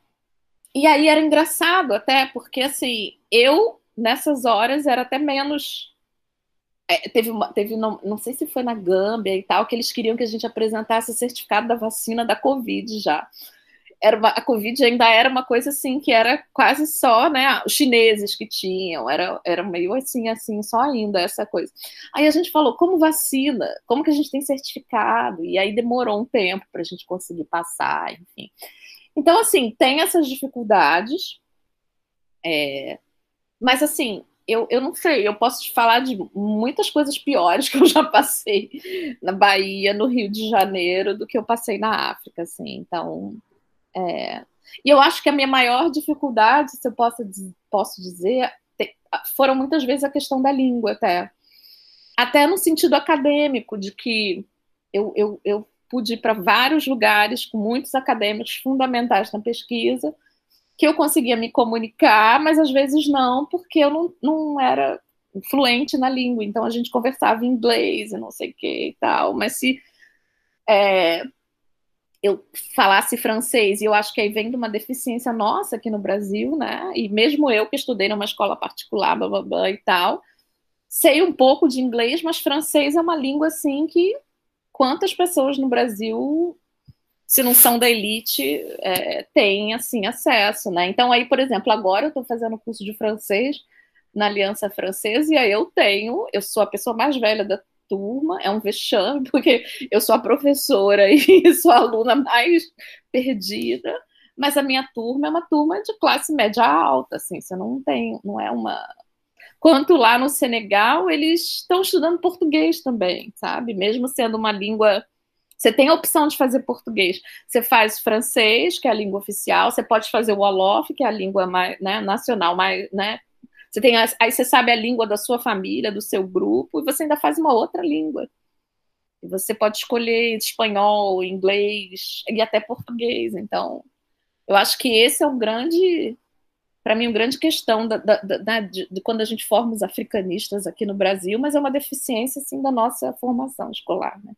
E aí era engraçado até, porque assim, eu, nessas horas, era até menos. É, teve, uma, teve não, não sei se foi na Gâmbia e tal, que eles queriam que a gente apresentasse o certificado da vacina da Covid já era uma, a Covid ainda era uma coisa assim que era quase só, né, os chineses que tinham, era, era meio assim, assim, só ainda essa coisa. Aí a gente falou, como vacina? Como que a gente tem certificado? E aí demorou um tempo para a gente conseguir passar, enfim. Então, assim, tem essas dificuldades, é, mas assim, eu, eu não sei, eu posso te falar de muitas coisas piores <laughs> que eu já passei na Bahia, no Rio de Janeiro, do que eu passei na África, assim, então é, e eu acho que a minha maior dificuldade, se eu posso, posso dizer, foram muitas vezes a questão da língua, até. Até no sentido acadêmico, de que eu, eu, eu pude ir para vários lugares com muitos acadêmicos fundamentais na pesquisa, que eu conseguia me comunicar, mas às vezes não, porque eu não, não era fluente na língua, então a gente conversava em inglês e não sei o que e tal, mas se é, eu falasse francês, e eu acho que aí vem de uma deficiência nossa aqui no Brasil, né? E mesmo eu que estudei numa escola particular, blá, blá, blá, e tal, sei um pouco de inglês, mas francês é uma língua assim que quantas pessoas no Brasil, se não são da elite, é, têm assim acesso, né? Então aí, por exemplo, agora eu estou fazendo curso de francês na Aliança Francesa e aí eu tenho, eu sou a pessoa mais velha da turma, é um vexame, <laughs> porque eu sou a professora e <laughs> sou a aluna mais perdida, mas a minha turma é uma turma de classe média alta, assim, você não tem, não é uma. Quanto lá no Senegal, eles estão estudando português também, sabe? Mesmo sendo uma língua. Você tem a opção de fazer português. Você faz francês, que é a língua oficial, você pode fazer o Wolof, que é a língua mais, né, nacional, mais, né, você tem aí você sabe a língua da sua família, do seu grupo, e você ainda faz uma outra língua. E você pode escolher espanhol, inglês e até português. Então, eu acho que esse é um grande, para mim, uma grande questão da, da, da de, de, quando a gente forma os africanistas aqui no Brasil, mas é uma deficiência assim da nossa formação escolar, né?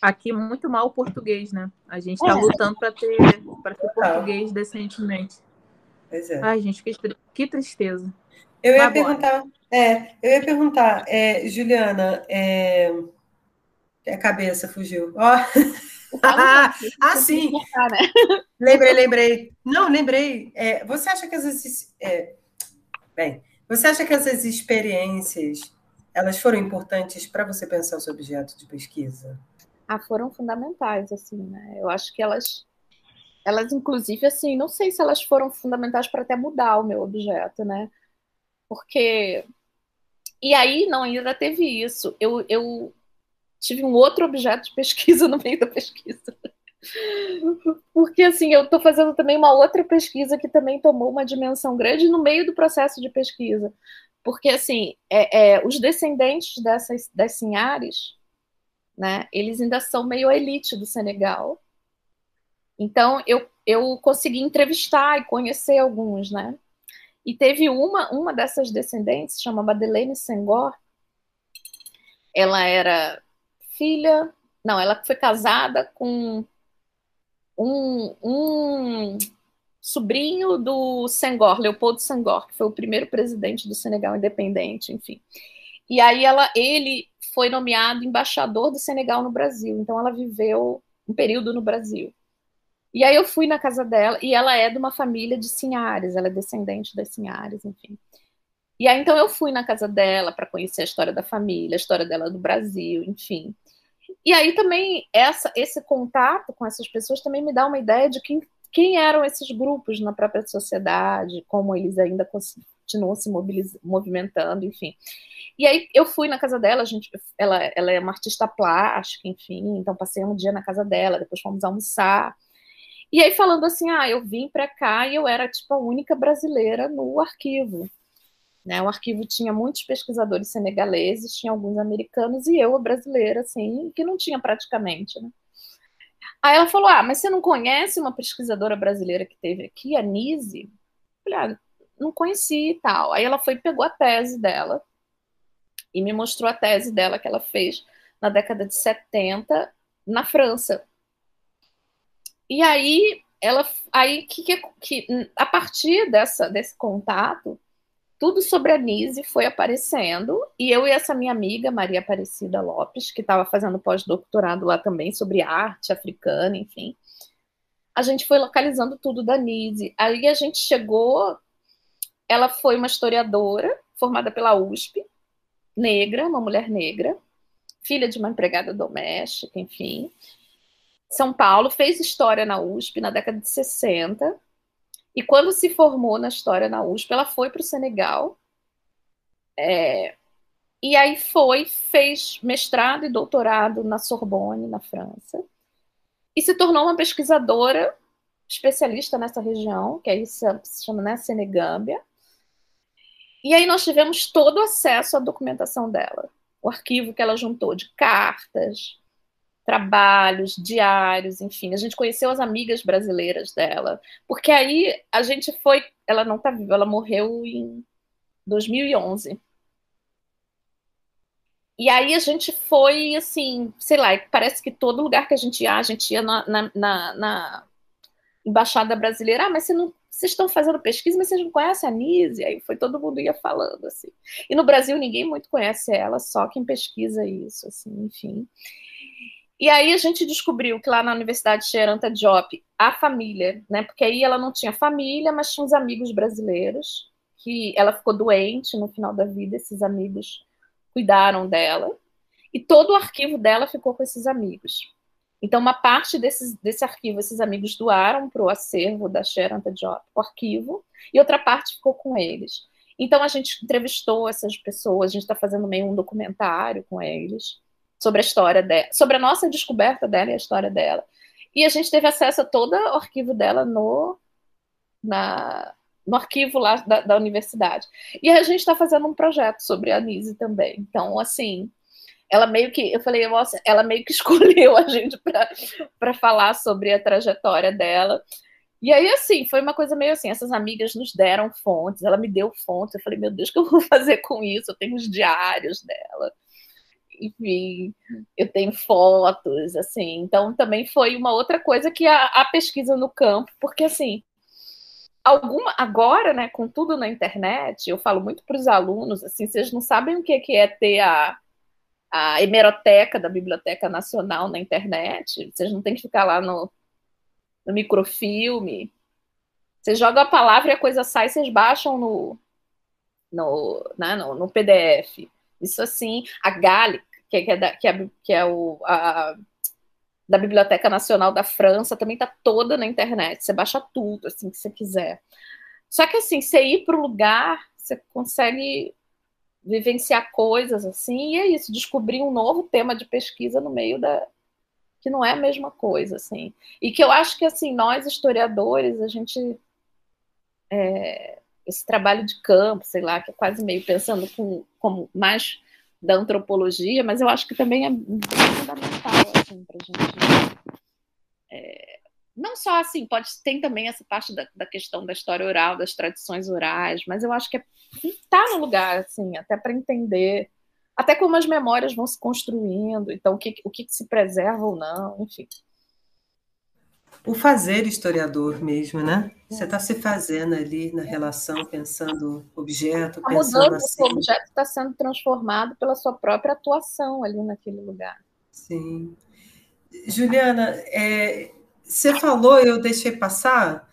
Aqui muito mal o português, né? A gente está é. lutando para ter ter português decentemente. Pois é. Ai, gente, que, que tristeza. Eu ia perguntar, é, eu ia perguntar, é, Juliana, é, a cabeça fugiu. Ó. <laughs> ah, sim. Né? Lembrei, lembrei. Não, lembrei. É, você acha que essas é, bem, você acha que essas experiências elas foram importantes para você pensar o seu objeto de pesquisa? Ah, foram fundamentais, assim, né? Eu acho que elas, elas inclusive, assim, não sei se elas foram fundamentais para até mudar o meu objeto, né? Porque. E aí, não, ainda teve isso. Eu, eu tive um outro objeto de pesquisa <laughs> no meio da pesquisa. Porque, assim, eu estou fazendo também uma outra pesquisa que também tomou uma dimensão grande no meio do processo de pesquisa. Porque, assim, é, é, os descendentes dessas, das Sinhares, né, eles ainda são meio elite do Senegal. Então, eu, eu consegui entrevistar e conhecer alguns, né? E teve uma, uma dessas descendentes, chama Madeleine Senghor. Ela era filha, não, ela foi casada com um, um sobrinho do Senghor, Leopoldo Senghor, que foi o primeiro presidente do Senegal independente, enfim. E aí ela, ele foi nomeado embaixador do Senegal no Brasil. Então ela viveu um período no Brasil. E aí eu fui na casa dela, e ela é de uma família de Sinhares, ela é descendente das Sinhares, enfim. E aí então eu fui na casa dela para conhecer a história da família, a história dela do Brasil, enfim. E aí também essa, esse contato com essas pessoas também me dá uma ideia de que quem eram esses grupos na própria sociedade, como eles ainda continuam se movimentando, enfim. E aí eu fui na casa dela, gente, ela, ela é uma artista plástica, enfim, então passei um dia na casa dela, depois fomos almoçar. E aí falando assim, ah, eu vim para cá e eu era tipo a única brasileira no arquivo. Né? O arquivo tinha muitos pesquisadores senegaleses, tinha alguns americanos e eu, a brasileira, assim, que não tinha praticamente. Né? Aí ela falou: Ah, mas você não conhece uma pesquisadora brasileira que teve aqui, a Nise? Eu falei: Ah, não conheci e tal. Aí ela foi pegou a tese dela e me mostrou a tese dela que ela fez na década de 70 na França. E aí ela aí que, que, que a partir dessa desse contato tudo sobre a Nise foi aparecendo, e eu e essa minha amiga, Maria Aparecida Lopes, que estava fazendo pós-doutorado lá também sobre arte africana, enfim, a gente foi localizando tudo da Nise. Aí a gente chegou, ela foi uma historiadora formada pela USP, negra, uma mulher negra, filha de uma empregada doméstica, enfim. São Paulo, fez história na USP na década de 60, e quando se formou na história na USP, ela foi para o Senegal. É, e aí foi, fez mestrado e doutorado na Sorbonne, na França. E se tornou uma pesquisadora especialista nessa região, que aí se chama né, Senegâmbia. E aí nós tivemos todo acesso à documentação dela. O arquivo que ela juntou de cartas, trabalhos, diários, enfim. A gente conheceu as amigas brasileiras dela, porque aí a gente foi. Ela não está viva, ela morreu em 2011. E aí a gente foi, assim, sei lá, parece que todo lugar que a gente ia, a gente ia na, na, na, na embaixada brasileira, ah, mas você não, vocês estão fazendo pesquisa, mas vocês não conhecem a Nise? Aí foi todo mundo ia falando, assim. E no Brasil ninguém muito conhece ela, só quem pesquisa isso, assim, enfim. E aí a gente descobriu que lá na Universidade Xeranta Diop, a família, né? Porque aí ela não tinha família, mas tinha uns amigos brasileiros, que ela ficou doente no final da vida, esses amigos cuidaram dela, e todo o arquivo dela ficou com esses amigos. Então, uma parte desses, desse arquivo, esses amigos doaram para o acervo da Xeranta Diop, o arquivo, e outra parte ficou com eles. Então, a gente entrevistou essas pessoas, a gente está fazendo meio um documentário com eles sobre a história dela, sobre a nossa descoberta dela e a história dela. E a gente teve acesso a todo o arquivo dela no, na, no arquivo lá da, da universidade. E a gente está fazendo um projeto sobre a Nise também. Então, assim, ela meio que, eu falei, nossa, ela meio que <laughs> escolheu a gente para falar sobre a trajetória dela. E aí, assim, foi uma coisa meio assim: essas amigas nos deram fontes, ela me deu fontes. Eu falei, meu Deus, o que eu vou <laughs> fazer com isso? Eu tenho os diários dela enfim, eu tenho fotos, assim. Então, também foi uma outra coisa que a, a pesquisa no campo, porque, assim, alguma agora, né, com tudo na internet, eu falo muito para os alunos, assim, vocês não sabem o que é ter a, a hemeroteca da Biblioteca Nacional na internet, vocês não têm que ficar lá no, no microfilme. Você joga a palavra e a coisa sai, vocês baixam no, no, né, no, no PDF. Isso assim, a Gallic, que é, da, que é, que é o, a, da Biblioteca Nacional da França, também está toda na internet. Você baixa tudo, assim, que você quiser. Só que, assim, você ir para o lugar, você consegue vivenciar coisas, assim, e é isso, descobrir um novo tema de pesquisa no meio da... que não é a mesma coisa, assim. E que eu acho que, assim, nós, historiadores, a gente... É, esse trabalho de campo, sei lá, que é quase meio pensando com, como mais da antropologia, mas eu acho que também é fundamental assim, para a gente. É, não só assim, pode tem também essa parte da, da, questão da história oral, das tradições orais, mas eu acho que está é, no lugar, assim, até para entender, até como as memórias vão se construindo, então o que, o que se preserva ou não, enfim o fazer historiador mesmo, né? Você está se fazendo ali na relação, pensando objeto, a pensando assim. O objeto está sendo transformado pela sua própria atuação ali naquele lugar. Sim. Juliana, é, você falou, eu deixei passar.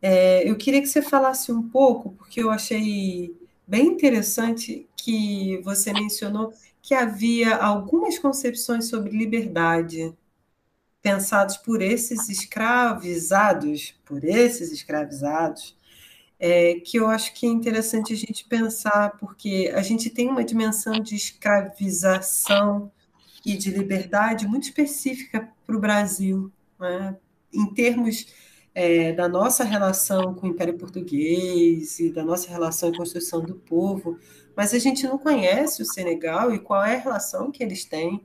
É, eu queria que você falasse um pouco, porque eu achei bem interessante que você mencionou que havia algumas concepções sobre liberdade pensados por esses escravizados, por esses escravizados, é, que eu acho que é interessante a gente pensar, porque a gente tem uma dimensão de escravização e de liberdade muito específica para o Brasil, né? em termos é, da nossa relação com o Império Português e da nossa relação a construção do povo, mas a gente não conhece o Senegal e qual é a relação que eles têm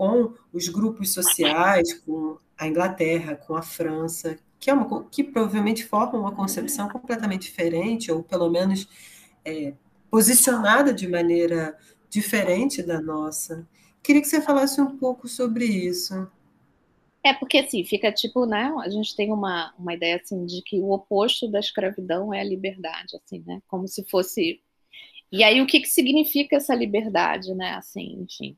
com os grupos sociais, com a Inglaterra, com a França, que, é uma, que provavelmente formam uma concepção completamente diferente, ou pelo menos é, posicionada de maneira diferente da nossa. Queria que você falasse um pouco sobre isso. É, porque assim, fica tipo, né? A gente tem uma, uma ideia assim de que o oposto da escravidão é a liberdade, assim, né? Como se fosse. E aí, o que, que significa essa liberdade, né? Assim, enfim.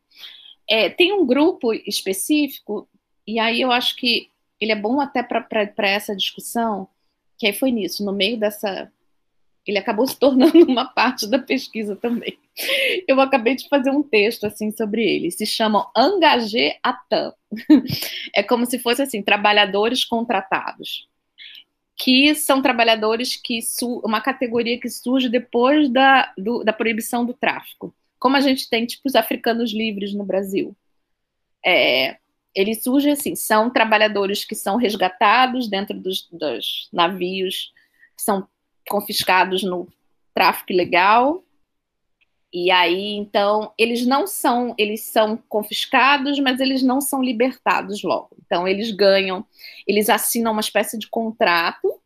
É, tem um grupo específico, e aí eu acho que ele é bom até para essa discussão, que aí foi nisso, no meio dessa. Ele acabou se tornando <laughs> uma parte da pesquisa também. Eu acabei de fazer um texto assim sobre ele. Se chama Engagé Atam. <laughs> É como se fosse assim, trabalhadores contratados. Que são trabalhadores que uma categoria que surge depois da, do, da proibição do tráfico. Como a gente tem, tipo, os africanos livres no Brasil. É, ele surge assim: são trabalhadores que são resgatados dentro dos, dos navios que são confiscados no tráfico ilegal. E aí, então, eles não são, eles são confiscados, mas eles não são libertados logo. Então, eles ganham, eles assinam uma espécie de contrato,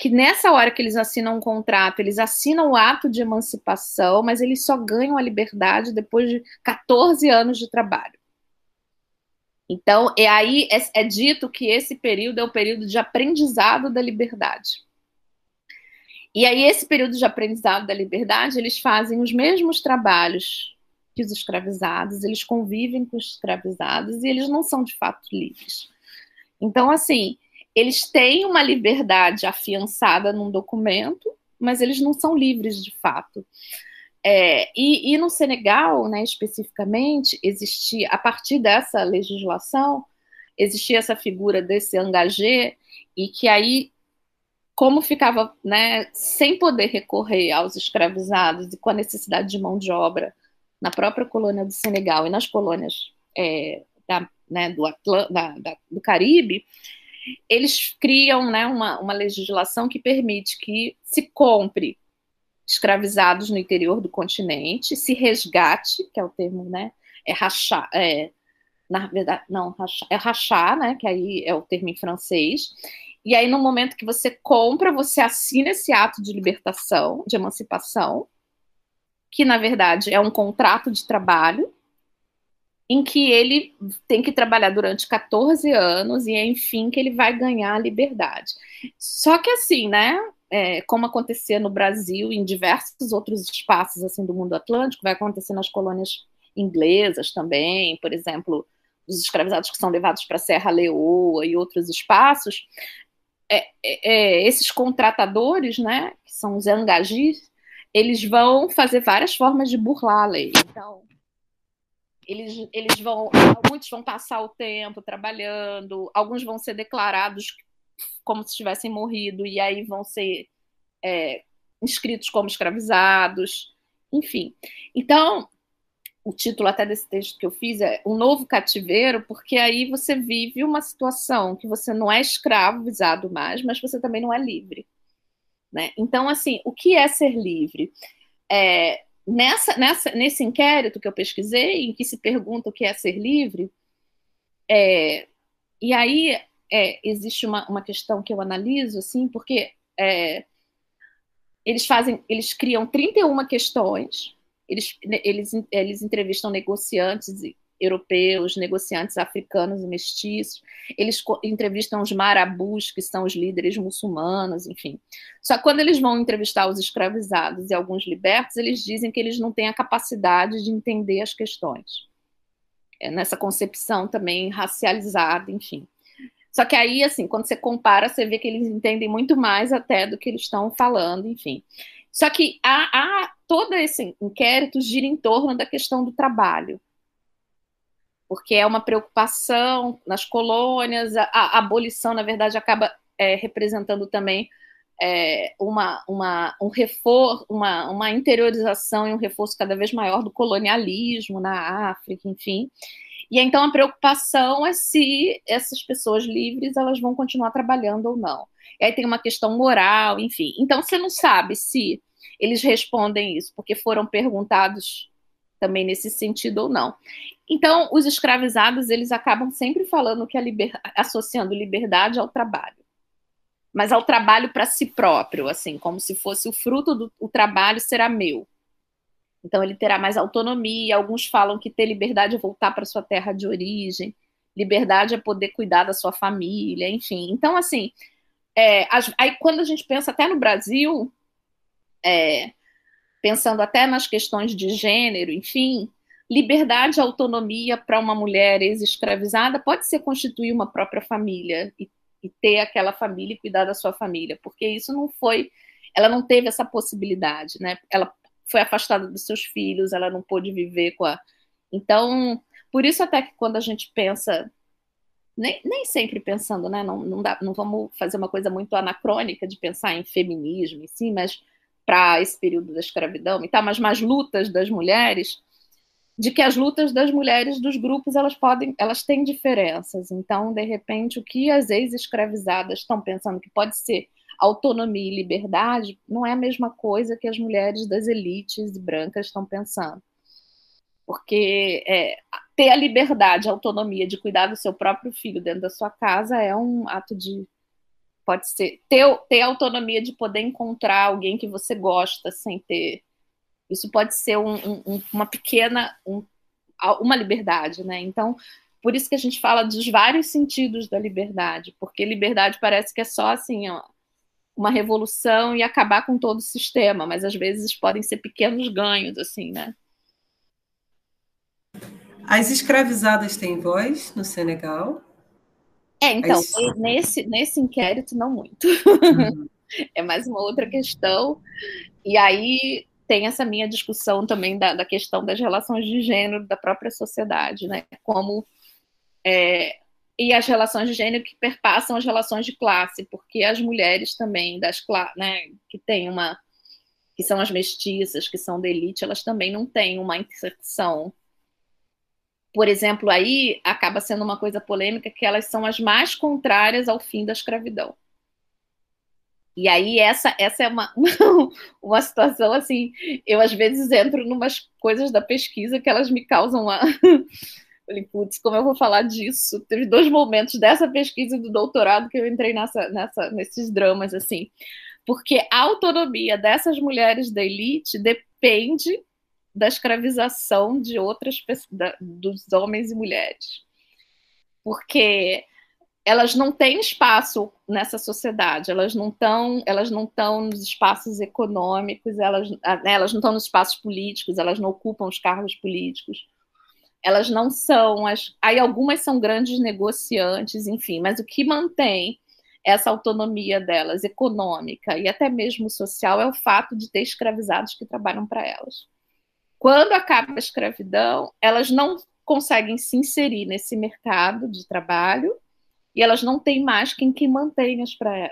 que nessa hora que eles assinam um contrato, eles assinam o ato de emancipação, mas eles só ganham a liberdade depois de 14 anos de trabalho. Então, é aí é, é dito que esse período é o período de aprendizado da liberdade. E aí, esse período de aprendizado da liberdade, eles fazem os mesmos trabalhos que os escravizados, eles convivem com os escravizados e eles não são de fato livres. Então, assim, eles têm uma liberdade afiançada num documento, mas eles não são livres de fato. É, e, e, no Senegal, né, especificamente, existia, a partir dessa legislação, existia essa figura desse engagé, e que aí, como ficava né, sem poder recorrer aos escravizados e com a necessidade de mão de obra na própria colônia do Senegal e nas colônias é, da, né, do, da, da, do Caribe, eles criam né, uma, uma legislação que permite que se compre escravizados no interior do continente, se resgate, que é o termo, né? É rachar, é, na verdade, não, rachar, é rachar, né? Que aí é o termo em francês. E aí, no momento que você compra, você assina esse ato de libertação, de emancipação, que na verdade é um contrato de trabalho, em que ele tem que trabalhar durante 14 anos e é enfim que ele vai ganhar a liberdade. Só que assim, né? é, como acontecia no Brasil e em diversos outros espaços assim do mundo atlântico, vai acontecer nas colônias inglesas também, por exemplo, os escravizados que são levados para Serra Leoa e outros espaços, é, é, é, esses contratadores, né, que são os engagis, eles vão fazer várias formas de burlar a lei. Então, eles, eles vão, muitos vão passar o tempo trabalhando, alguns vão ser declarados como se tivessem morrido e aí vão ser é, inscritos como escravizados, enfim. Então, o título até desse texto que eu fiz é Um Novo Cativeiro, porque aí você vive uma situação que você não é escravizado mais, mas você também não é livre. Né? Então, assim, o que é ser livre? É, nessa, nessa, nesse inquérito que eu pesquisei, em que se pergunta o que é ser livre, é, e aí é, existe uma, uma questão que eu analiso, assim, porque é, eles fazem, eles criam 31 questões, eles, eles, eles entrevistam negociantes europeus, negociantes africanos e mestiços, eles entrevistam os marabus, que são os líderes muçulmanos, enfim. Só que quando eles vão entrevistar os escravizados e alguns libertos, eles dizem que eles não têm a capacidade de entender as questões. É nessa concepção também racializada, enfim. Só que aí, assim, quando você compara, você vê que eles entendem muito mais até do que eles estão falando, enfim. Só que há todo esse inquérito gira em torno da questão do trabalho. Porque é uma preocupação nas colônias, a, a abolição, na verdade, acaba é, representando também é, uma, uma, um reforço, uma, uma interiorização e um reforço cada vez maior do colonialismo na África, enfim. E então a preocupação é se essas pessoas livres elas vão continuar trabalhando ou não. E aí tem uma questão moral, enfim. Então você não sabe se eles respondem isso porque foram perguntados também nesse sentido ou não. Então, os escravizados, eles acabam sempre falando que a liber... associando liberdade ao trabalho. Mas ao trabalho para si próprio, assim, como se fosse o fruto do o trabalho será meu. Então ele terá mais autonomia. Alguns falam que ter liberdade é voltar para sua terra de origem, liberdade é poder cuidar da sua família, enfim. Então, assim, é, aí quando a gente pensa até no Brasil, é, pensando até nas questões de gênero, enfim, liberdade e autonomia para uma mulher ex-escravizada pode ser constituir uma própria família e, e, ter aquela família e cuidar da sua família, porque isso não foi, ela não teve essa possibilidade, né? Ela foi afastada dos seus filhos, ela não pôde viver com a. Então, por isso até que quando a gente pensa nem, nem sempre pensando, né? Não, não, dá, não vamos fazer uma coisa muito anacrônica de pensar em feminismo, sim, mas para esse período da escravidão e tal, mas mais lutas das mulheres, de que as lutas das mulheres dos grupos elas podem, elas têm diferenças. Então, de repente, o que as ex-escravizadas estão pensando que pode ser autonomia e liberdade não é a mesma coisa que as mulheres das elites brancas estão pensando. Porque é, ter a liberdade, a autonomia de cuidar do seu próprio filho dentro da sua casa é um ato de pode ser ter, ter autonomia de poder encontrar alguém que você gosta sem ter. Isso pode ser um, um, uma pequena, um, uma liberdade, né? Então, por isso que a gente fala dos vários sentidos da liberdade, porque liberdade parece que é só assim, ó, uma revolução e acabar com todo o sistema, mas às vezes podem ser pequenos ganhos, assim, né? As escravizadas têm voz no Senegal? É, então, é nesse, nesse inquérito, não muito. Uhum. <laughs> é mais uma outra questão. E aí tem essa minha discussão também da, da questão das relações de gênero da própria sociedade, né? Como é, e as relações de gênero que perpassam as relações de classe, porque as mulheres também das né, que têm uma que são as mestiças, que são da elite, elas também não têm uma inserção por exemplo, aí acaba sendo uma coisa polêmica que elas são as mais contrárias ao fim da escravidão. E aí essa, essa é uma, <laughs> uma situação assim, eu às vezes entro em umas coisas da pesquisa que elas me causam uma... <laughs> Falei, putz, como eu vou falar disso? Teve dois momentos dessa pesquisa e do doutorado que eu entrei nessa, nessa, nesses dramas, assim. Porque a autonomia dessas mulheres da elite depende da escravização de outras da, dos homens e mulheres. Porque elas não têm espaço nessa sociedade, elas não estão, elas não estão nos espaços econômicos, elas, né, elas não estão nos espaços políticos, elas não ocupam os cargos políticos. Elas não são as, aí algumas são grandes negociantes, enfim, mas o que mantém essa autonomia delas econômica e até mesmo social é o fato de ter escravizados que trabalham para elas. Quando acaba a escravidão, elas não conseguem se inserir nesse mercado de trabalho e elas não têm mais quem que mantenha,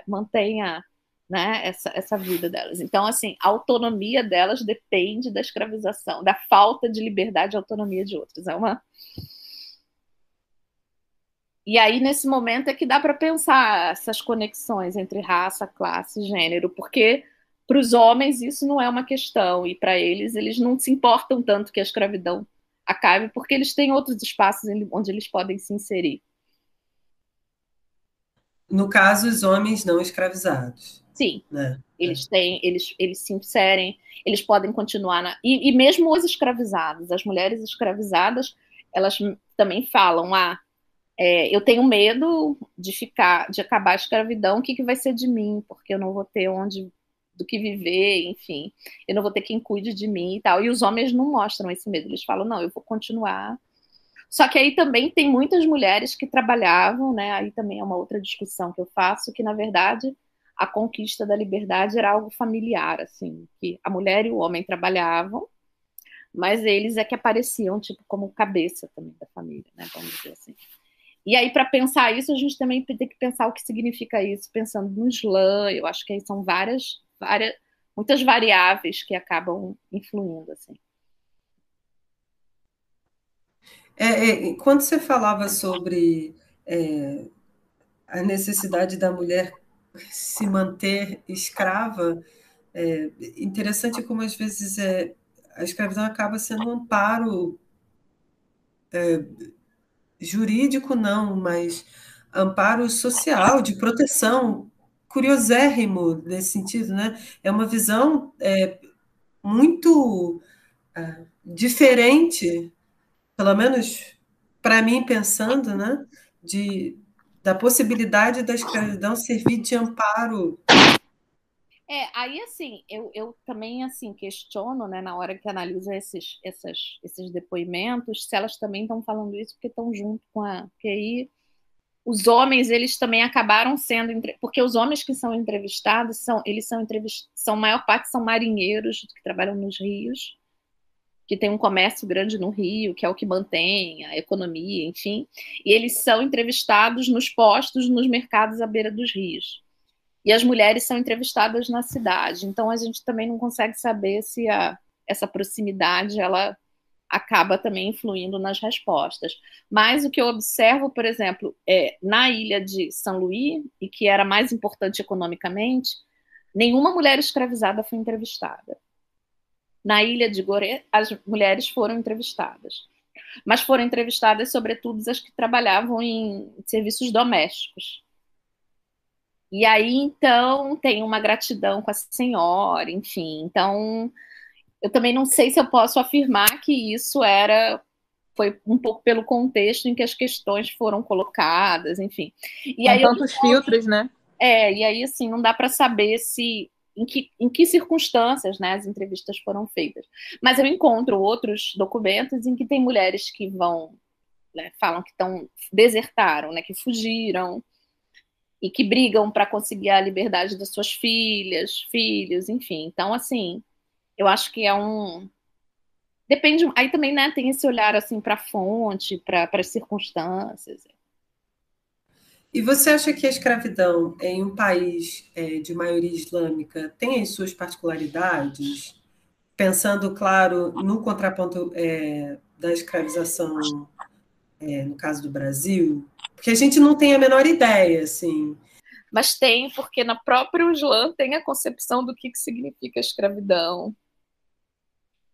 mantenha né, essa, essa vida delas. Então, assim, a autonomia delas depende da escravização, da falta de liberdade e autonomia de outros. É uma. E aí, nesse momento, é que dá para pensar essas conexões entre raça, classe e gênero, porque para os homens, isso não é uma questão, e para eles, eles não se importam tanto que a escravidão acabe, porque eles têm outros espaços onde eles podem se inserir. No caso, os homens não escravizados. Sim. Né? Eles têm, eles, eles se inserem, eles podem continuar na. E, e mesmo os escravizados, as mulheres escravizadas, elas também falam: ah, é, eu tenho medo de ficar, de acabar a escravidão, o que, que vai ser de mim? Porque eu não vou ter onde do que viver, enfim, eu não vou ter quem cuide de mim e tal. E os homens não mostram esse medo, eles falam, não, eu vou continuar. Só que aí também tem muitas mulheres que trabalhavam, né? Aí também é uma outra discussão que eu faço, que na verdade a conquista da liberdade era algo familiar, assim, que a mulher e o homem trabalhavam, mas eles é que apareciam tipo como cabeça também da família, né? Vamos dizer assim. E aí, para pensar isso, a gente também tem que pensar o que significa isso, pensando no slam. Eu acho que aí são várias, várias, muitas variáveis que acabam influindo, assim. É, é, quando você falava sobre é, a necessidade da mulher se manter escrava, é interessante como às vezes é, a escravidão acaba sendo um amparo é, jurídico, não, mas amparo social, de proteção, curiosérrimo nesse sentido, né? É uma visão é, muito é, diferente, pelo menos para mim pensando, né? De, da possibilidade da escravidão servir de amparo é, aí assim, eu, eu também assim questiono, né, na hora que analiso esses, essas, esses depoimentos, se elas também estão falando isso porque estão junto com a. Porque aí os homens, eles também acabaram sendo. Porque os homens que são entrevistados, são, eles são entrevistados, são, maior parte são marinheiros que trabalham nos rios, que tem um comércio grande no Rio, que é o que mantém a economia, enfim. E eles são entrevistados nos postos, nos mercados à beira dos rios e as mulheres são entrevistadas na cidade. Então a gente também não consegue saber se a, essa proximidade ela acaba também influindo nas respostas. Mas o que eu observo, por exemplo, é na ilha de São Luís, e que era mais importante economicamente, nenhuma mulher escravizada foi entrevistada. Na ilha de Goré, as mulheres foram entrevistadas. Mas foram entrevistadas, sobretudo, as que trabalhavam em serviços domésticos. E aí, então, tem uma gratidão com a senhora, enfim. Então, eu também não sei se eu posso afirmar que isso era foi um pouco pelo contexto em que as questões foram colocadas, enfim. E Com aí tantos eu, filtros, né? É, e aí assim não dá para saber se em que, em que circunstâncias né, as entrevistas foram feitas. Mas eu encontro outros documentos em que tem mulheres que vão né, falam que estão desertaram, né, que fugiram, e que brigam para conseguir a liberdade das suas filhas, filhos, enfim. Então, assim, eu acho que é um depende. Aí também, né, tem esse olhar assim para a fonte, para as circunstâncias. E você acha que a escravidão em um país é, de maioria islâmica tem as suas particularidades? Pensando, claro, no contraponto é, da escravização, é, no caso do Brasil, porque a gente não tem a menor ideia, assim. Mas tem, porque na própria Islã tem a concepção do que, que significa escravidão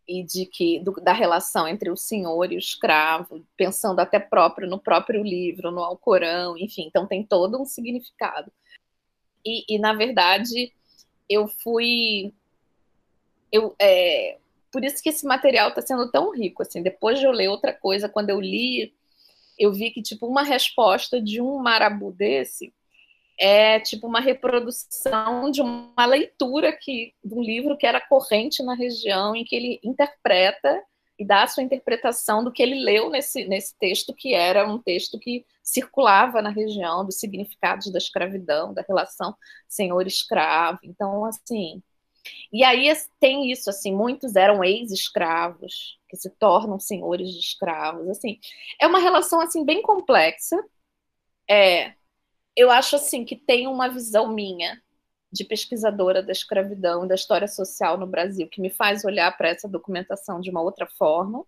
e de que do, da relação entre o senhor e o escravo, pensando até próprio no próprio livro, no Alcorão, enfim, então tem todo um significado. E, e na verdade, eu fui, eu, é, por isso que esse material está sendo tão rico, assim. Depois de eu ler outra coisa, quando eu li eu vi que tipo uma resposta de um marabu desse é tipo uma reprodução de uma leitura que de um livro que era corrente na região em que ele interpreta e dá a sua interpretação do que ele leu nesse, nesse texto, que era um texto que circulava na região dos significados da escravidão, da relação senhor-escravo. Então, assim, e aí tem isso, assim, muitos eram ex-escravos que se tornam senhores de escravos, assim. É uma relação assim bem complexa. É, eu acho assim que tem uma visão minha de pesquisadora da escravidão da história social no Brasil que me faz olhar para essa documentação de uma outra forma.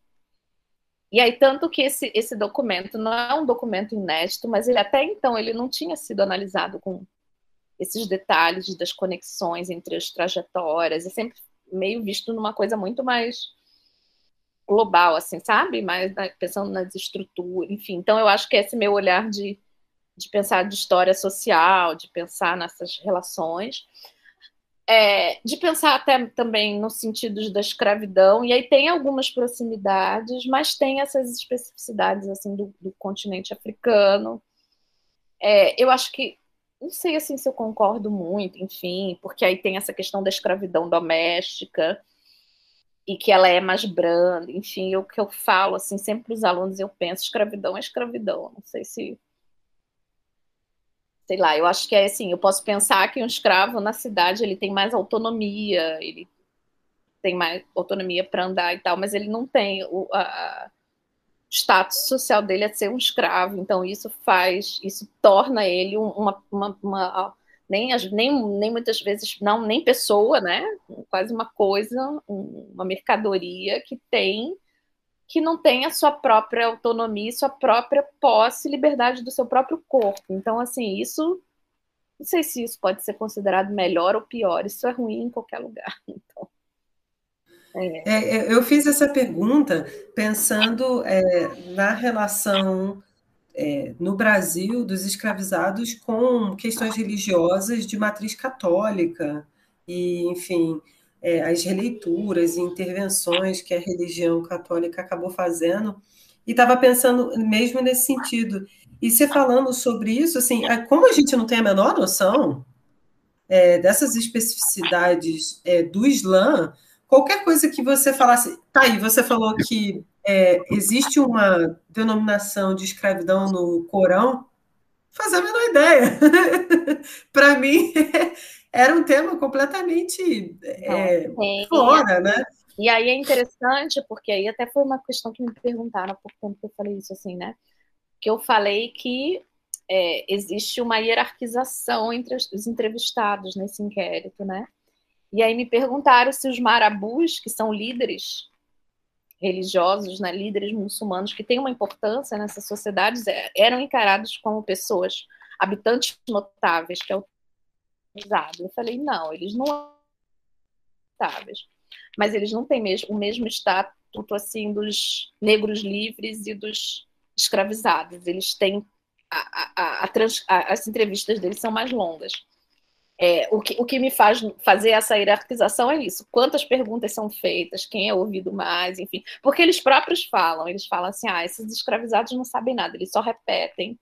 E aí tanto que esse esse documento não é um documento inédito, mas ele até então ele não tinha sido analisado com esses detalhes das conexões entre as trajetórias, é sempre meio visto numa coisa muito mais global, assim, sabe? Mais pensando nas estruturas, enfim. Então, eu acho que esse meu olhar de, de pensar de história social, de pensar nessas relações, é, de pensar até também no sentido da escravidão, e aí tem algumas proximidades, mas tem essas especificidades, assim, do, do continente africano. É, eu acho que não sei assim se eu concordo muito, enfim, porque aí tem essa questão da escravidão doméstica e que ela é mais branda, enfim, o que eu falo assim sempre para os alunos eu penso escravidão é escravidão, não sei se sei lá, eu acho que é assim, eu posso pensar que um escravo na cidade ele tem mais autonomia, ele tem mais autonomia para andar e tal, mas ele não tem o a, status social dele é ser um escravo, então isso faz, isso torna ele uma, uma, uma nem, nem, nem muitas vezes, não, nem pessoa, né? Quase uma coisa, uma mercadoria que tem que não tem a sua própria autonomia, sua própria posse, liberdade do seu próprio corpo. Então, assim, isso não sei se isso pode ser considerado melhor ou pior. Isso é ruim em qualquer lugar. <laughs> Então, é. É, eu fiz essa pergunta pensando é, na relação é, no Brasil dos escravizados com questões religiosas de matriz católica e, enfim, é, as releituras e intervenções que a religião católica acabou fazendo. E estava pensando mesmo nesse sentido. E você falando sobre isso, assim, como a gente não tem a menor noção é, dessas especificidades é, do Islã, qualquer coisa que você falasse. Tá aí, você falou que é, existe uma denominação de escravidão no Corão, fazer a menor ideia. <laughs> Para mim, <laughs> era um tema completamente é, fora, né? E aí é interessante, porque aí até foi uma questão que me perguntaram tempo que eu falei isso assim, né? Que eu falei que é, existe uma hierarquização entre os entrevistados nesse inquérito, né? E aí me perguntaram se os marabus, que são líderes religiosos, né, líderes muçulmanos que têm uma importância nessas sociedades, é, eram encarados como pessoas, habitantes notáveis, que é o eu falei, não, eles não são notáveis, mas eles não têm mesmo, o mesmo estatuto assim dos negros livres e dos escravizados. Eles têm a, a, a, as entrevistas deles são mais longas. É, o, que, o que me faz fazer essa hierarquização é isso: quantas perguntas são feitas, quem é ouvido mais, enfim. Porque eles próprios falam, eles falam assim: ah, esses escravizados não sabem nada, eles só repetem.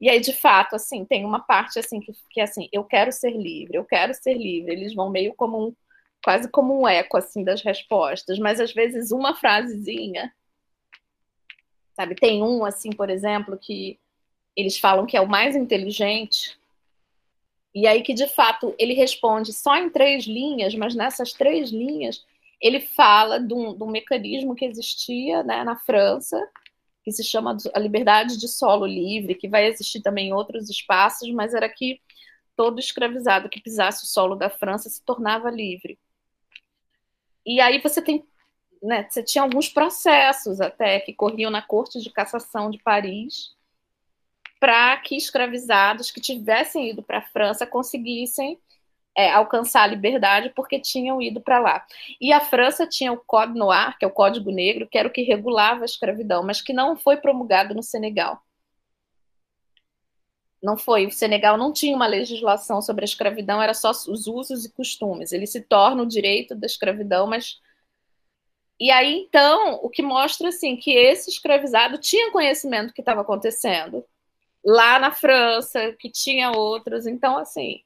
E aí, de fato, assim, tem uma parte assim que, que é assim, eu quero ser livre, eu quero ser livre. Eles vão meio como um, quase como um eco assim das respostas, mas às vezes uma frasezinha, sabe? Tem um assim, por exemplo, que eles falam que é o mais inteligente, e aí que de fato ele responde só em três linhas, mas nessas três linhas ele fala de um, de um mecanismo que existia né, na França, que se chama a liberdade de solo livre, que vai existir também em outros espaços, mas era que todo escravizado que pisasse o solo da França se tornava livre. E aí você tem, né, você tinha alguns processos até que corriam na Corte de Cassação de Paris, para que escravizados que tivessem ido para a França conseguissem é, alcançar a liberdade porque tinham ido para lá. E a França tinha o Código Noir, que é o Código Negro, que era o que regulava a escravidão, mas que não foi promulgado no Senegal. Não foi. O Senegal não tinha uma legislação sobre a escravidão, era só os usos e costumes. Ele se torna o direito da escravidão, mas e aí, então, o que mostra assim que esse escravizado tinha conhecimento do que estava acontecendo, lá na França, que tinha outros. Então, assim,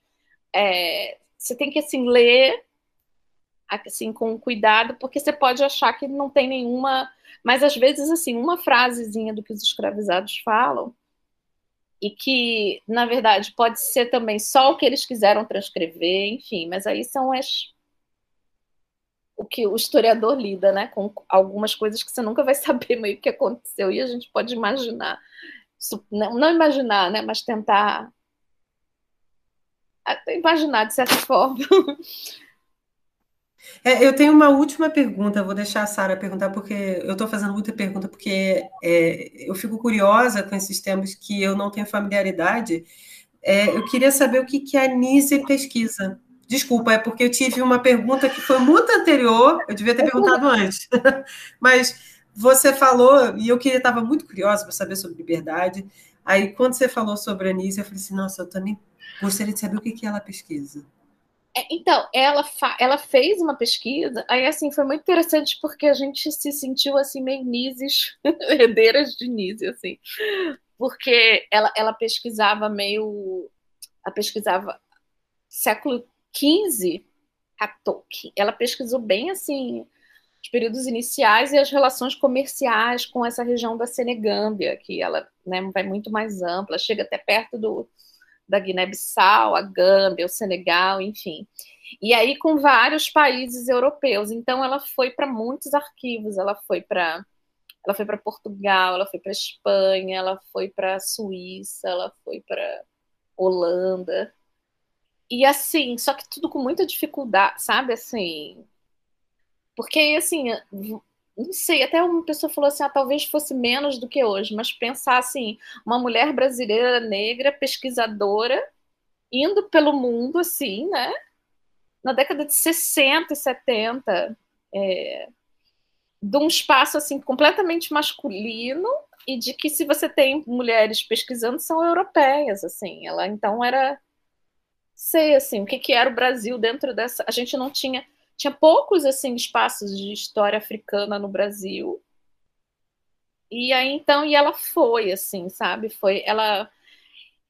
é, você tem que assim ler assim com cuidado, porque você pode achar que não tem nenhuma, mas às vezes assim, uma frasezinha do que os escravizados falam e que, na verdade, pode ser também só o que eles quiseram transcrever, enfim, mas aí são as o que o historiador lida, né, com algumas coisas que você nunca vai <laughs> saber meio que aconteceu e a gente pode imaginar não, imaginar, né, mas tentar imaginar de certa <laughs> forma. É, eu tenho uma última pergunta, vou deixar a Sara perguntar, porque eu estou fazendo muita pergunta, porque é, eu fico curiosa com esses temas que eu não tenho familiaridade. É, eu queria saber o que, que a Nise pesquisa. Desculpa, é porque eu tive uma pergunta que foi muito anterior, eu devia ter perguntado antes. <laughs> Mas você falou, e eu queria estava muito curiosa para saber sobre liberdade. Aí, quando você falou sobre a Anísia, eu falei assim: nossa, eu também gostaria de saber o que, que ela pesquisa. É, então, ela, ela fez uma pesquisa, aí assim, foi muito interessante porque a gente se sentiu assim, meio Nises, <laughs> herdeiras de Nise, assim, porque ela, ela pesquisava meio, ela pesquisava século XV, ela pesquisou bem assim, os períodos iniciais e as relações comerciais com essa região da Senegâmbia, que ela né, vai muito mais ampla, chega até perto do, da Guiné-Bissau, a Gâmbia, o Senegal, enfim. E aí com vários países europeus. Então ela foi para muitos arquivos, ela foi para ela foi para Portugal, ela foi para Espanha, ela foi para Suíça, ela foi para Holanda. E assim, só que tudo com muita dificuldade, sabe? Assim, porque assim, não sei, até uma pessoa falou assim, ah, talvez fosse menos do que hoje, mas pensar assim, uma mulher brasileira negra, pesquisadora, indo pelo mundo assim, né? Na década de 60 e 70, é, de um espaço assim completamente masculino e de que se você tem mulheres pesquisando são europeias assim ela então era sei assim o que, que era o Brasil dentro dessa a gente não tinha tinha poucos assim espaços de história africana no Brasil e aí então e ela foi assim sabe foi ela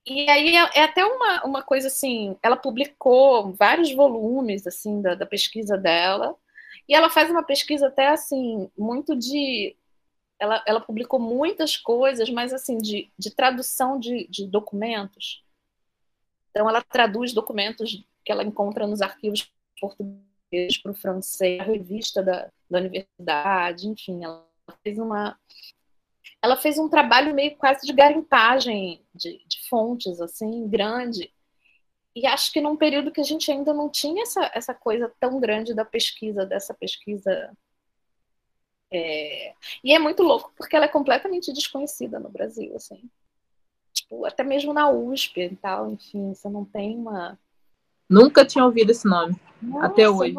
e aí é, é até uma, uma coisa assim ela publicou vários volumes assim da, da pesquisa dela e ela faz uma pesquisa até assim, muito de. Ela, ela publicou muitas coisas, mas assim, de, de tradução de, de documentos. Então, ela traduz documentos que ela encontra nos arquivos portugueses para o francês, a revista da, da universidade, enfim, ela fez uma. Ela fez um trabalho meio quase de garimpagem de, de fontes, assim, grande, e acho que num período que a gente ainda não tinha essa, essa coisa tão grande da pesquisa, dessa pesquisa. É... E é muito louco, porque ela é completamente desconhecida no Brasil, assim. Tipo, até mesmo na USP e tal, enfim, você não tem uma. Nunca tinha ouvido esse nome, Nossa, até hoje.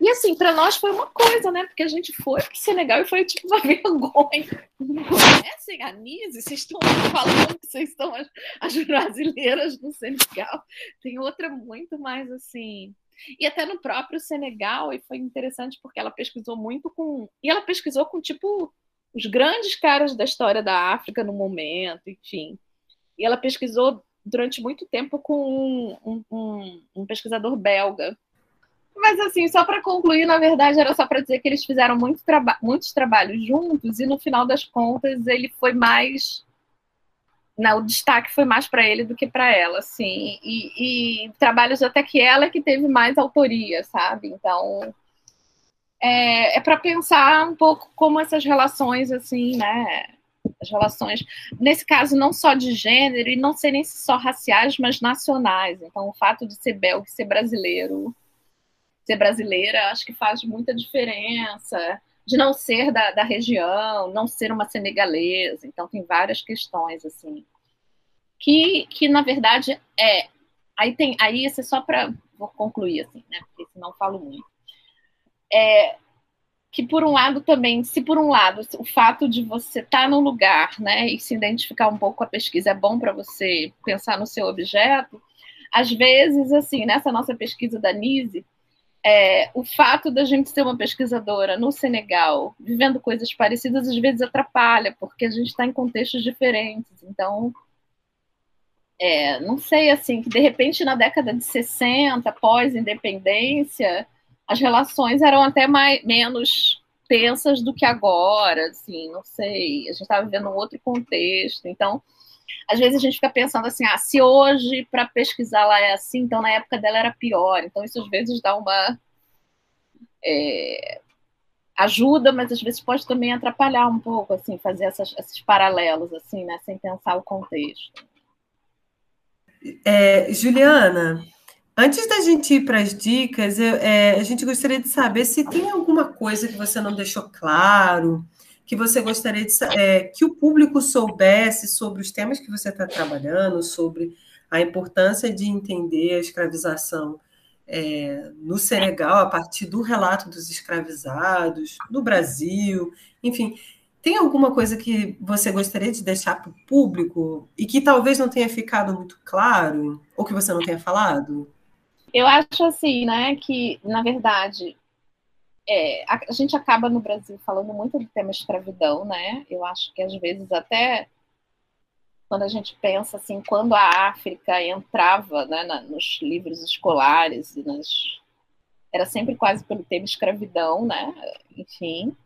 E assim, para nós foi uma coisa, né? Porque a gente foi para o Senegal e foi tipo uma <laughs> vergonha. Não conhecem a Nise? Vocês estão falando que vocês estão as, as brasileiras no Senegal. Tem outra muito mais assim. E até no próprio Senegal, e foi interessante porque ela pesquisou muito com. E ela pesquisou com, tipo, os grandes caras da história da África no momento, enfim. E ela pesquisou durante muito tempo com um, um, um pesquisador belga, mas assim, só para concluir, na verdade, era só para dizer que eles fizeram muito traba muitos trabalhos juntos e no final das contas ele foi mais não, o destaque foi mais para ele do que para ela, assim, e, e, trabalhos até que ela que teve mais autoria, sabe? Então é, é para pensar um pouco como essas relações, assim, né? As relações, nesse caso, não só de gênero e não serem só raciais, mas nacionais. Então, o fato de ser belga e ser brasileiro ser brasileira, acho que faz muita diferença, de não ser da, da região, não ser uma senegalesa. Então, tem várias questões, assim, que, que na verdade, é. Aí tem, aí isso é só para vou concluir assim, né? Porque senão falo muito. É, que por um lado também, se por um lado o fato de você estar tá no lugar, né, e se identificar um pouco com a pesquisa é bom para você pensar no seu objeto, às vezes assim, nessa nossa pesquisa da NISE, é, o fato da gente ser uma pesquisadora no Senegal, vivendo coisas parecidas, às vezes atrapalha, porque a gente está em contextos diferentes. Então, é, não sei, assim, que de repente na década de 60, pós-independência, as relações eram até mais, menos tensas do que agora, assim, não sei, a gente estava vivendo um outro contexto. Então, às vezes a gente fica pensando assim, ah, se hoje para pesquisar lá é assim, então na época dela era pior. Então isso às vezes dá uma é, ajuda, mas às vezes pode também atrapalhar um pouco, assim, fazer essas, esses paralelos, assim, né, sem pensar o contexto. É, Juliana, antes da gente ir para as dicas, eu, é, a gente gostaria de saber se tem alguma coisa que você não deixou claro que você gostaria de, é, que o público soubesse sobre os temas que você está trabalhando, sobre a importância de entender a escravização é, no Senegal a partir do relato dos escravizados, no Brasil, enfim. Tem alguma coisa que você gostaria de deixar para o público e que talvez não tenha ficado muito claro, ou que você não tenha falado? Eu acho assim, né, que, na verdade, é, a, a, gente acaba no Brasil falando muito do tema escravidão, né? Eu acho que às vezes até quando a gente pensa assim, quando a África entrava né, na, nos livros escolares e nas era sempre quase pelo tema escravidão, né? Enfim,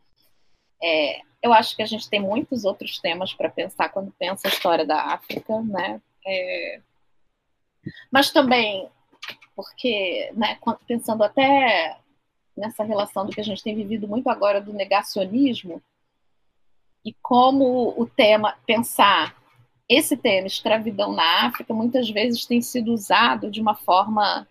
é, eu acho que a gente tem muitos outros temas para pensar quando pensa a história da África, né? É, mas também porque, né, pensando até nessa relação do que a gente tem vivido muito agora do negacionismo, e como o tema, pensar esse tema, escravidão na África, muitas vezes tem sido usado de uma forma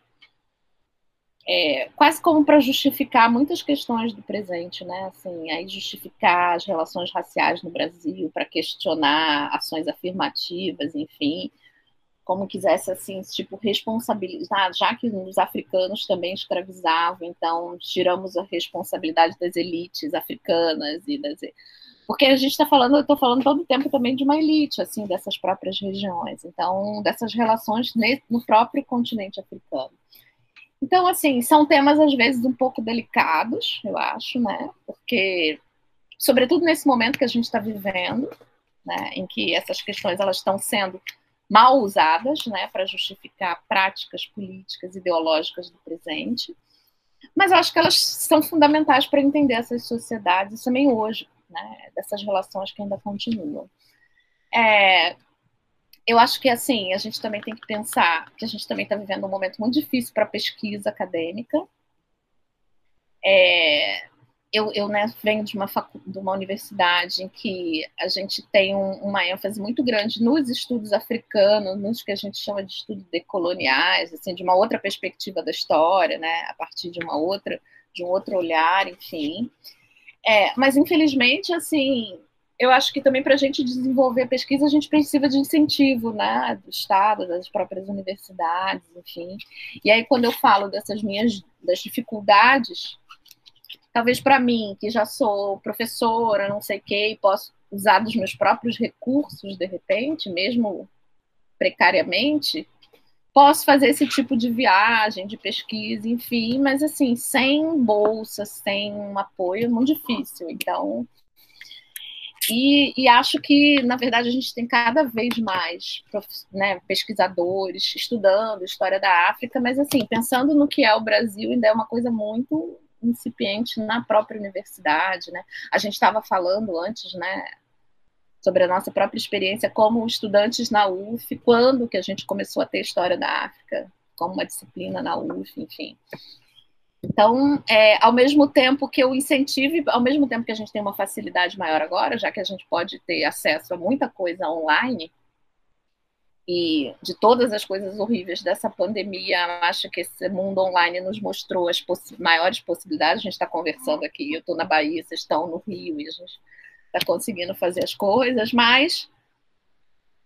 é, quase como para justificar muitas questões do presente, né? Assim, aí justificar as relações raciais no Brasil, para questionar ações afirmativas, enfim, como quisesse assim, tipo responsabilizar, já que os africanos também escravizavam, então tiramos a responsabilidade das elites africanas e das porque a gente está falando, eu estou falando todo o tempo também de uma elite, assim, dessas próprias regiões, então, dessas relações no próprio continente africano. Então, assim, são temas às vezes um pouco delicados, eu acho, né? Porque, sobretudo nesse momento que a gente está vivendo, né, em que essas questões elas estão sendo mal usadas, né, para justificar práticas políticas ideológicas do presente. Mas eu acho que elas são fundamentais para entender essas sociedades também hoje, né, dessas relações que ainda continuam. É, eu acho que assim a gente também tem que pensar que a gente também está vivendo um momento muito difícil para pesquisa acadêmica. É, eu, eu né, venho de uma, facu de uma universidade em que a gente tem um, uma ênfase muito grande nos estudos africanos, nos que a gente chama de estudos decoloniais, assim, de uma outra perspectiva da história, né, a partir de uma outra, de um outro olhar, enfim. É, mas infelizmente, assim, eu acho que também para a gente desenvolver a pesquisa, a gente precisa de incentivo, né, do Estado, das próprias universidades, enfim. E aí, quando eu falo dessas minhas das dificuldades, talvez para mim, que já sou professora, não sei o quê, e posso usar dos meus próprios recursos, de repente, mesmo precariamente, posso fazer esse tipo de viagem, de pesquisa, enfim, mas assim, sem bolsa, sem um apoio, é muito difícil. Então, e, e, acho que, na verdade, a gente tem cada vez mais né, pesquisadores estudando história da África, mas, assim, pensando no que é o Brasil, ainda é uma coisa muito incipiente na própria universidade, né? A gente estava falando antes, né, sobre a nossa própria experiência como estudantes na UF, quando que a gente começou a ter história da África como uma disciplina na UF, enfim. Então, é, ao mesmo tempo que eu incentive, ao mesmo tempo que a gente tem uma facilidade maior agora, já que a gente pode ter acesso a muita coisa online, e de todas as coisas horríveis dessa pandemia, acho que esse mundo online nos mostrou as maiores possibilidades. A gente está conversando aqui, eu estou na Bahia, vocês estão no Rio, e a gente está conseguindo fazer as coisas, mas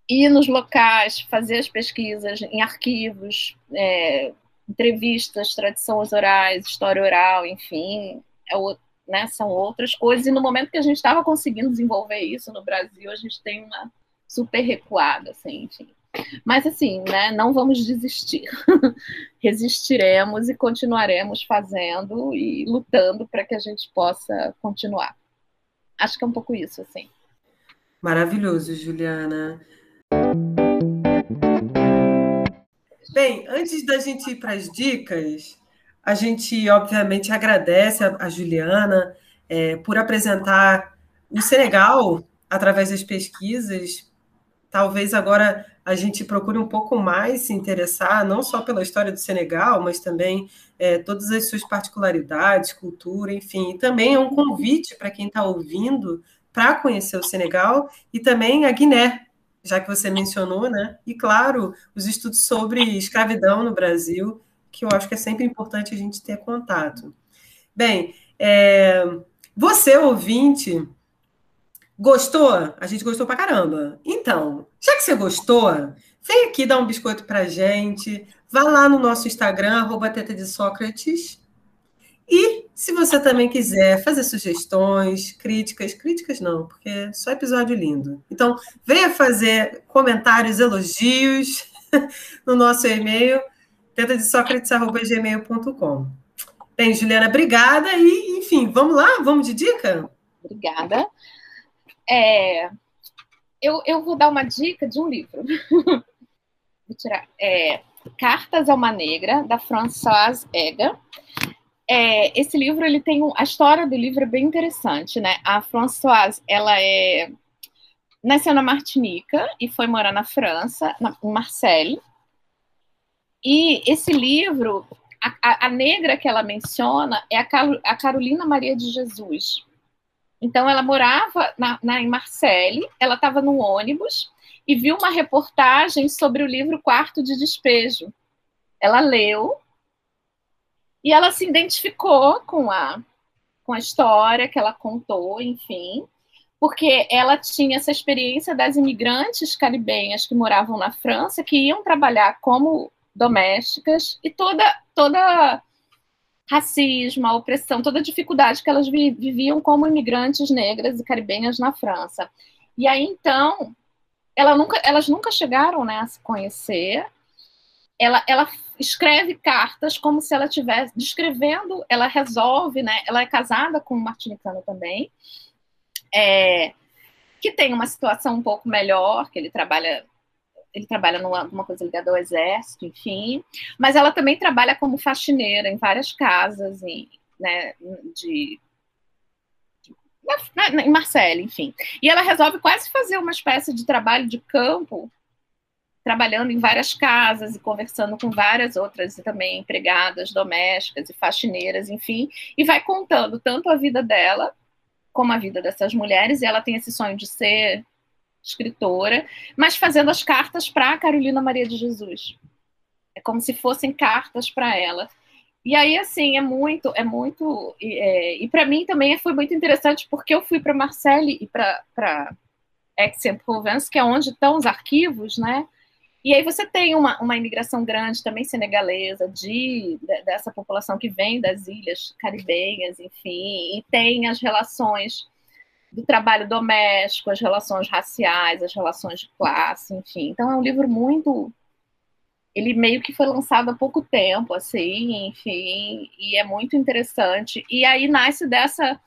ir nos locais, fazer as pesquisas em arquivos, é, entrevistas, tradições orais, história oral, enfim, é o, né, são outras coisas. E no momento que a gente estava conseguindo desenvolver isso no Brasil, a gente tem uma super recuada, assim, enfim. Mas assim, né, não vamos desistir. <laughs> Resistiremos e continuaremos fazendo e lutando para que a gente possa continuar. Acho que é um pouco isso, assim. Maravilhoso, Juliana. Bem, antes da gente ir para as dicas, a gente obviamente agradece a, Juliana é, por apresentar o Senegal através das pesquisas. Talvez agora a gente procure um pouco mais se interessar, não só pela história do Senegal, mas também é, todas as suas particularidades, cultura, enfim. E também é um convite para quem está ouvindo para conhecer o Senegal e também a Guiné, já que você mencionou, né? E claro, os estudos sobre escravidão no Brasil, que eu acho que é sempre importante a gente ter contato. Bem, é, você, ouvinte, gostou? A gente gostou pra caramba. Então, já que você gostou, vem aqui dar um biscoito pra gente, vá lá no nosso Instagram, arroba Teta de Sócrates, e se você também quiser fazer sugestões, críticas, críticas não, porque é só episódio lindo. Então, venha fazer comentários, elogios <laughs> no nosso e-mail, tentadesocrates.gmail.com. Bem, Juliana, obrigada e, enfim, vamos lá? Vamos de dica? Obrigada. É, eu, eu vou dar uma dica de um livro. <laughs> vou tirar. É, Cartas a uma Negra, da Françoise Ega é, esse livro ele tem um, a história do livro é bem interessante, né? A Françoise ela é nasceu na Martinica e foi morar na França, na, em Marseille. E esse livro, a, a, a negra que ela menciona é a, a, Carolina Maria de Jesus. Então, ela morava na, na em Marseille, ela estava no ônibus e viu uma reportagem sobre o livro Quarto de Despejo. Ela leu e ela se identificou com a, com a história que ela contou, enfim, porque ela tinha essa experiência das imigrantes caribenhas que moravam na França, que iam trabalhar como domésticas e toda toda racismo, a opressão, toda a dificuldade que elas viviam como imigrantes negras e caribenhas na França. E aí então, ela nunca, elas nunca chegaram né, a se conhecer. Ela, ela escreve cartas como se ela estivesse descrevendo, ela resolve, né? Ela é casada com um martinicano também, é, que tem uma situação um pouco melhor, que ele trabalha ele trabalha numa, numa coisa ligada ao exército, enfim, mas ela também trabalha como faxineira em várias casas, em, né, de, na, na, em Marseille, enfim. E ela resolve quase fazer uma espécie de trabalho de campo, trabalhando em várias casas e conversando com várias outras também empregadas domésticas e faxineiras, enfim, e vai contando tanto a vida dela como a vida dessas mulheres, e ela tem esse sonho de ser escritora, mas fazendo as cartas para Carolina Maria de Jesus. É como se fossem cartas para ela. E aí, assim, é muito, é muito. É, e para mim também foi muito interessante, porque eu fui para Marseille e para Aix-en-Provence, que é onde estão os arquivos, né? E aí você tem uma, uma imigração grande também senegalesa, de, de, dessa população que vem das ilhas caribenhas, enfim, e tem as relações do trabalho doméstico, as relações raciais, as relações de classe, enfim. Então é um livro muito ele meio que foi lançado há pouco tempo, assim, enfim, e é muito interessante. E aí nasce dessa.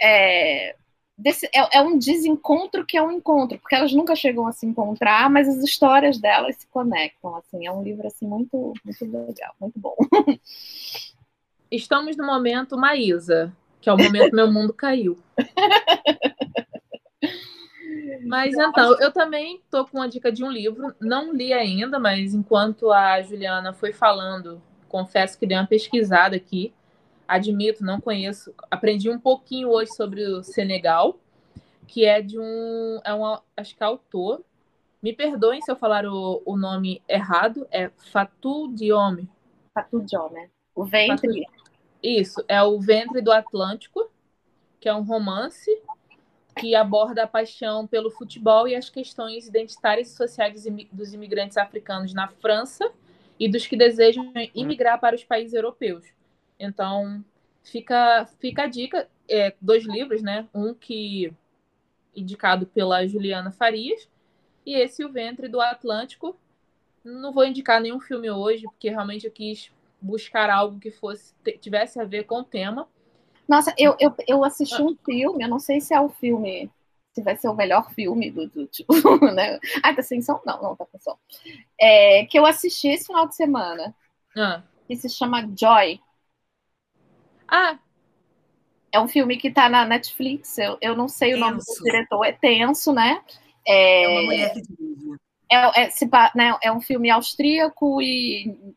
É, desse, é, é, um desencontro que é um encontro, porque elas nunca chegam a se encontrar, mas as histórias delas se conectam, assim, é um livro assim muito, muito legal, muito bom. <laughs> Estamos no momento Maísa, que é o momento meu mundo caiu. Mas então, eu também tô com uma dica de um livro, não li ainda, mas enquanto a Juliana foi falando, confesso que dei uma pesquisada aqui. Admito, não conheço, aprendi um pouquinho hoje sobre o Senegal, que é de um, é um acho que é autor. Me perdoem se eu falar o, o nome errado, é Fatou Diome. Fatou Diome. O ventre. Fatou, isso, é o Ventre do Atlântico, que é um romance que aborda a paixão pelo futebol e as questões identitárias e sociais dos imigrantes africanos na França e dos que desejam imigrar para os países europeus. Então, fica, fica a dica, é, dois livros, né? Um que indicado pela Juliana Farias e esse O Ventre do Atlântico. Não vou indicar nenhum filme hoje, porque realmente eu quis buscar algo que fosse tivesse a ver com o tema. Nossa, eu, eu, eu assisti um filme, eu não sei se é o filme, se vai ser o melhor filme do, do tipo, <laughs> né? Ah, tá sem som? Não, não, tá com som. É, que eu assisti esse final de semana. Ah. Que se chama Joy. Ah! É um filme que tá na Netflix, eu, eu não sei tenso. o nome do diretor, é tenso, né? É, é uma mulher que dirige. É, é, se, né, é um filme austríaco e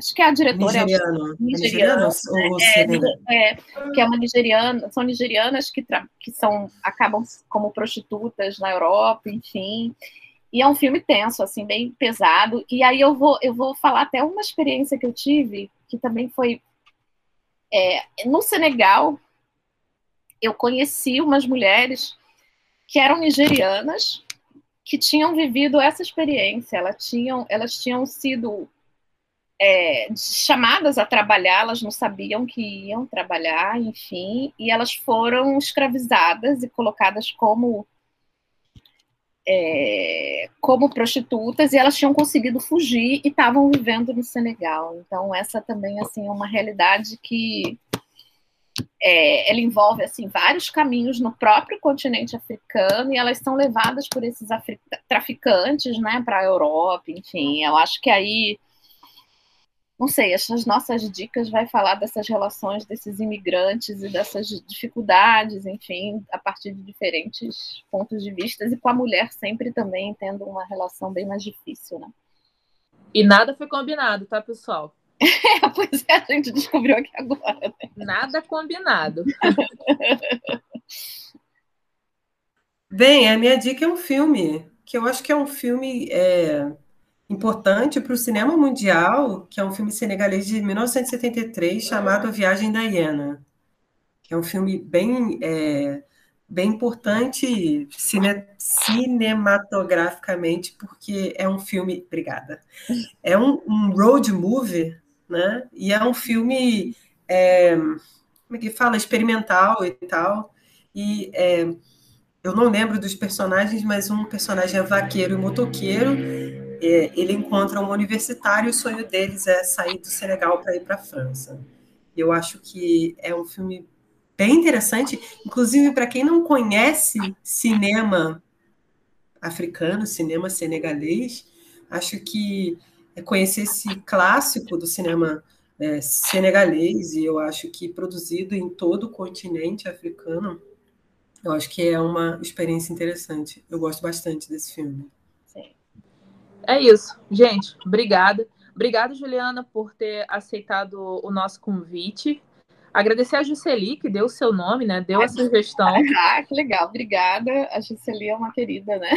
acho que é a diretora nigeriano, é nigeriano, nigeriano é, é, que é uma nigeriana, são nigerianas que, que são acabam como prostitutas na Europa, enfim. E é um filme tenso, assim, bem pesado. E aí eu vou eu vou falar até uma experiência que eu tive que também foi é, no Senegal. Eu conheci umas mulheres que eram nigerianas que tinham vivido essa experiência. Elas tinham elas tinham sido é, chamadas a trabalhar, elas não sabiam que iam trabalhar, enfim, e elas foram escravizadas e colocadas como é, como prostitutas e elas tinham conseguido fugir e estavam vivendo no Senegal. Então essa também assim é uma realidade que é, ela envolve assim vários caminhos no próprio continente africano e elas são levadas por esses traficantes, né, para a Europa, enfim. Eu acho que aí não sei, essas nossas dicas vai falar dessas relações desses imigrantes e dessas dificuldades, enfim, a partir de diferentes pontos de vista e com a mulher sempre também tendo uma relação bem mais difícil, né? E nada foi combinado, tá, pessoal? É, <laughs> pois é, a gente descobriu aqui agora. Né? Nada combinado. Bem, a minha dica é um filme, que eu acho que é um filme é, importante para o cinema mundial, que é um filme senegalês de 1973 chamado A Viagem da Hiena, que é um filme bem, é, bem importante cine, cinematograficamente, porque é um filme. Obrigada. É um, um road movie, né? E é um filme. É, como é que fala? Experimental e tal. E é, eu não lembro dos personagens, mas um personagem é vaqueiro e motoqueiro. É, ele encontra um universitário e o sonho deles é sair do Senegal para ir para a França. Eu acho que é um filme bem interessante, inclusive para quem não conhece cinema africano, cinema senegalês, acho que é conhecer esse clássico do cinema é, senegalês, e eu acho que produzido em todo o continente africano, eu acho que é uma experiência interessante. Eu gosto bastante desse filme. É isso. Gente, obrigada. Obrigada, Juliana, por ter aceitado o nosso convite. Agradecer a Jusceli, que deu o seu nome, né? Deu a sugestão. <laughs> Ah, que legal. Obrigada. A Jusceli é uma querida, né?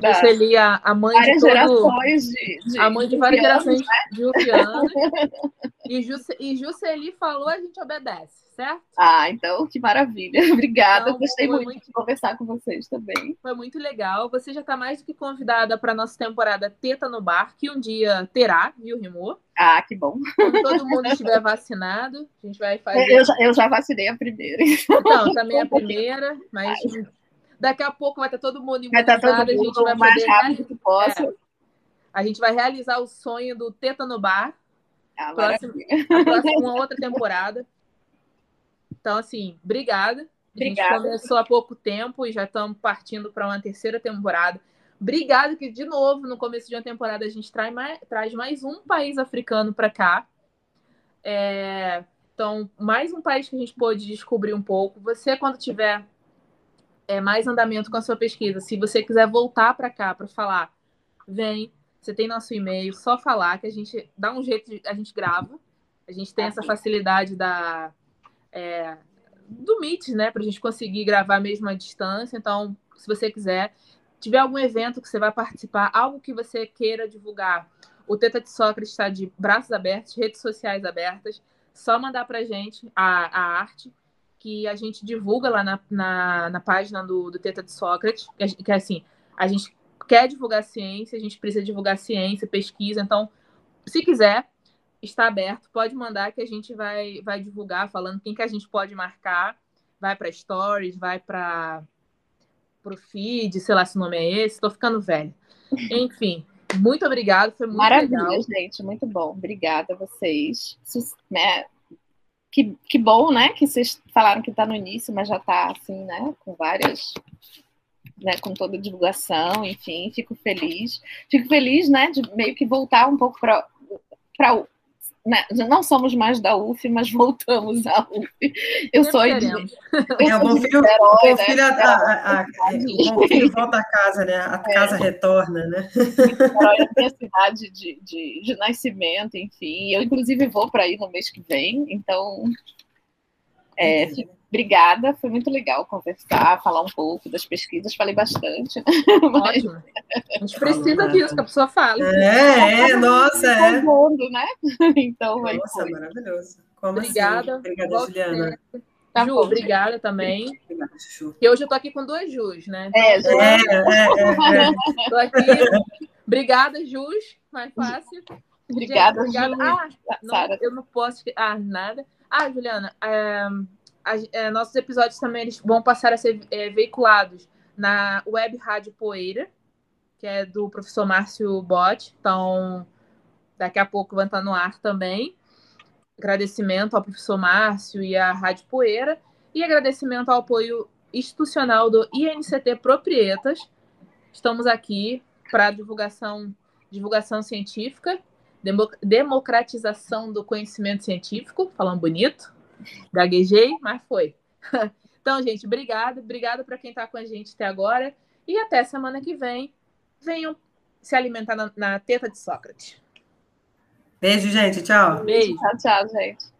Da... <laughs> Jusceli, a, a mãe várias de todo... gerações de, de A mãe de várias gerações né? de ufianos. <laughs> e, Jus... e Jusceli falou, a gente obedece certo? Ah, então que maravilha. <laughs> Obrigada. Então, Gostei muito, muito, de conversar com vocês também. Foi muito legal. Você já está mais do que convidada para nossa temporada Teta no Bar, que um dia terá, viu, Rimor? Ah, que bom. Quando todo mundo estiver vacinado, a gente vai fazer. Eu já, eu já vacinei a primeira. Então, também a <laughs> primeira, mas daqui a pouco vai estar todo mundo imunizado. Vai estar todo mundo a gente vai mais poder... rápido que possa. É. A gente vai realizar o sonho do Teta no Bar. Ah, próxima, a próxima, uma outra temporada. Então, assim, obrigada. Obrigada. A gente começou há pouco tempo e já estamos partindo para uma terceira temporada. Obrigada, que de novo, no começo de uma temporada, a gente traz mais, traz mais um país africano para cá. É, então, mais um país que a gente pôde descobrir um pouco. Você, quando tiver é, mais andamento com a sua pesquisa, se você quiser voltar para cá para falar, vem. Você tem nosso e-mail, só falar que a gente dá um jeito, de, a gente grava. A gente tem essa facilidade da, é, do Meet, né, para a gente conseguir gravar mesmo à distância. Então, se você quiser, tiver algum evento que você vai participar, algo que você queira divulgar, o Teta de Sócrates está de braços abertos, redes sociais abertas, só mandar para a gente a arte que a gente divulga lá na, na, na página do, do Teta de Sócrates, que é assim, a gente quer divulgar ciência, a gente precisa divulgar ciência, pesquisa, então, se quiser, está aberto, pode mandar que a gente vai, vai divulgar, falando quem que a gente pode marcar, vai para stories, vai para o feed, sei lá se o nome é esse, estou ficando velho. <laughs> Enfim, muito obrigado, foi muito Maravilha, legal. gente, muito bom. Obrigada a vocês. Né? Que, que bom, né? Que vocês falaram que está no início, mas já está assim, né? Com várias né, com toda a divulgação, enfim, fico feliz. Fico feliz, né, de meio que voltar um pouco para não somos mais da UF, mas voltamos à UF. Eu sou de, eu é, bom filho, bom filho, né? a, a, a, bom filho volta a casa, né? A é. casa retorna, né? Niterói é minha cidade de, de, de nascimento, enfim. Eu, inclusive, vou para aí no mês que vem, então é, fico Obrigada, foi muito legal conversar, falar um pouco das pesquisas, falei bastante. <laughs> Mas... Ótimo. A gente precisa disso, que a pessoa fale. É, é, nossa, é. Mundo, né? <laughs> Então, vai Nossa, foi. maravilhoso. Como assim? obrigada. Assim? Obrigada, Juliana. Tá Ju, bom, obrigada também. Obrigada, Ju. E hoje eu tô aqui com duas Jus, né? É, Ju. É, é, é, é. Tô aqui. Obrigada, Jus. Mais fácil. Obrigada, Gente, obrigada. Ah, não, eu não posso. Ah, nada. Ah, Juliana, é a, é, nossos episódios também eles vão passar a ser é, veiculados na web rádio Poeira, que é do professor Márcio Bott. Então, daqui a pouco vai estar no ar também. Agradecimento ao professor Márcio e à Rádio Poeira. E agradecimento ao apoio institucional do INCT Proprietas. Estamos aqui para divulgação, divulgação científica, democratização do conhecimento científico, falando bonito, Gaguejei, mas foi. <laughs> Então, gente, obrigada. Obrigada para quem está com a gente até agora. E até semana que vem. Venham se alimentar na, na teta de Sócrates. Beijo, gente. Tchau. Beijo. Tchau, tchau, gente.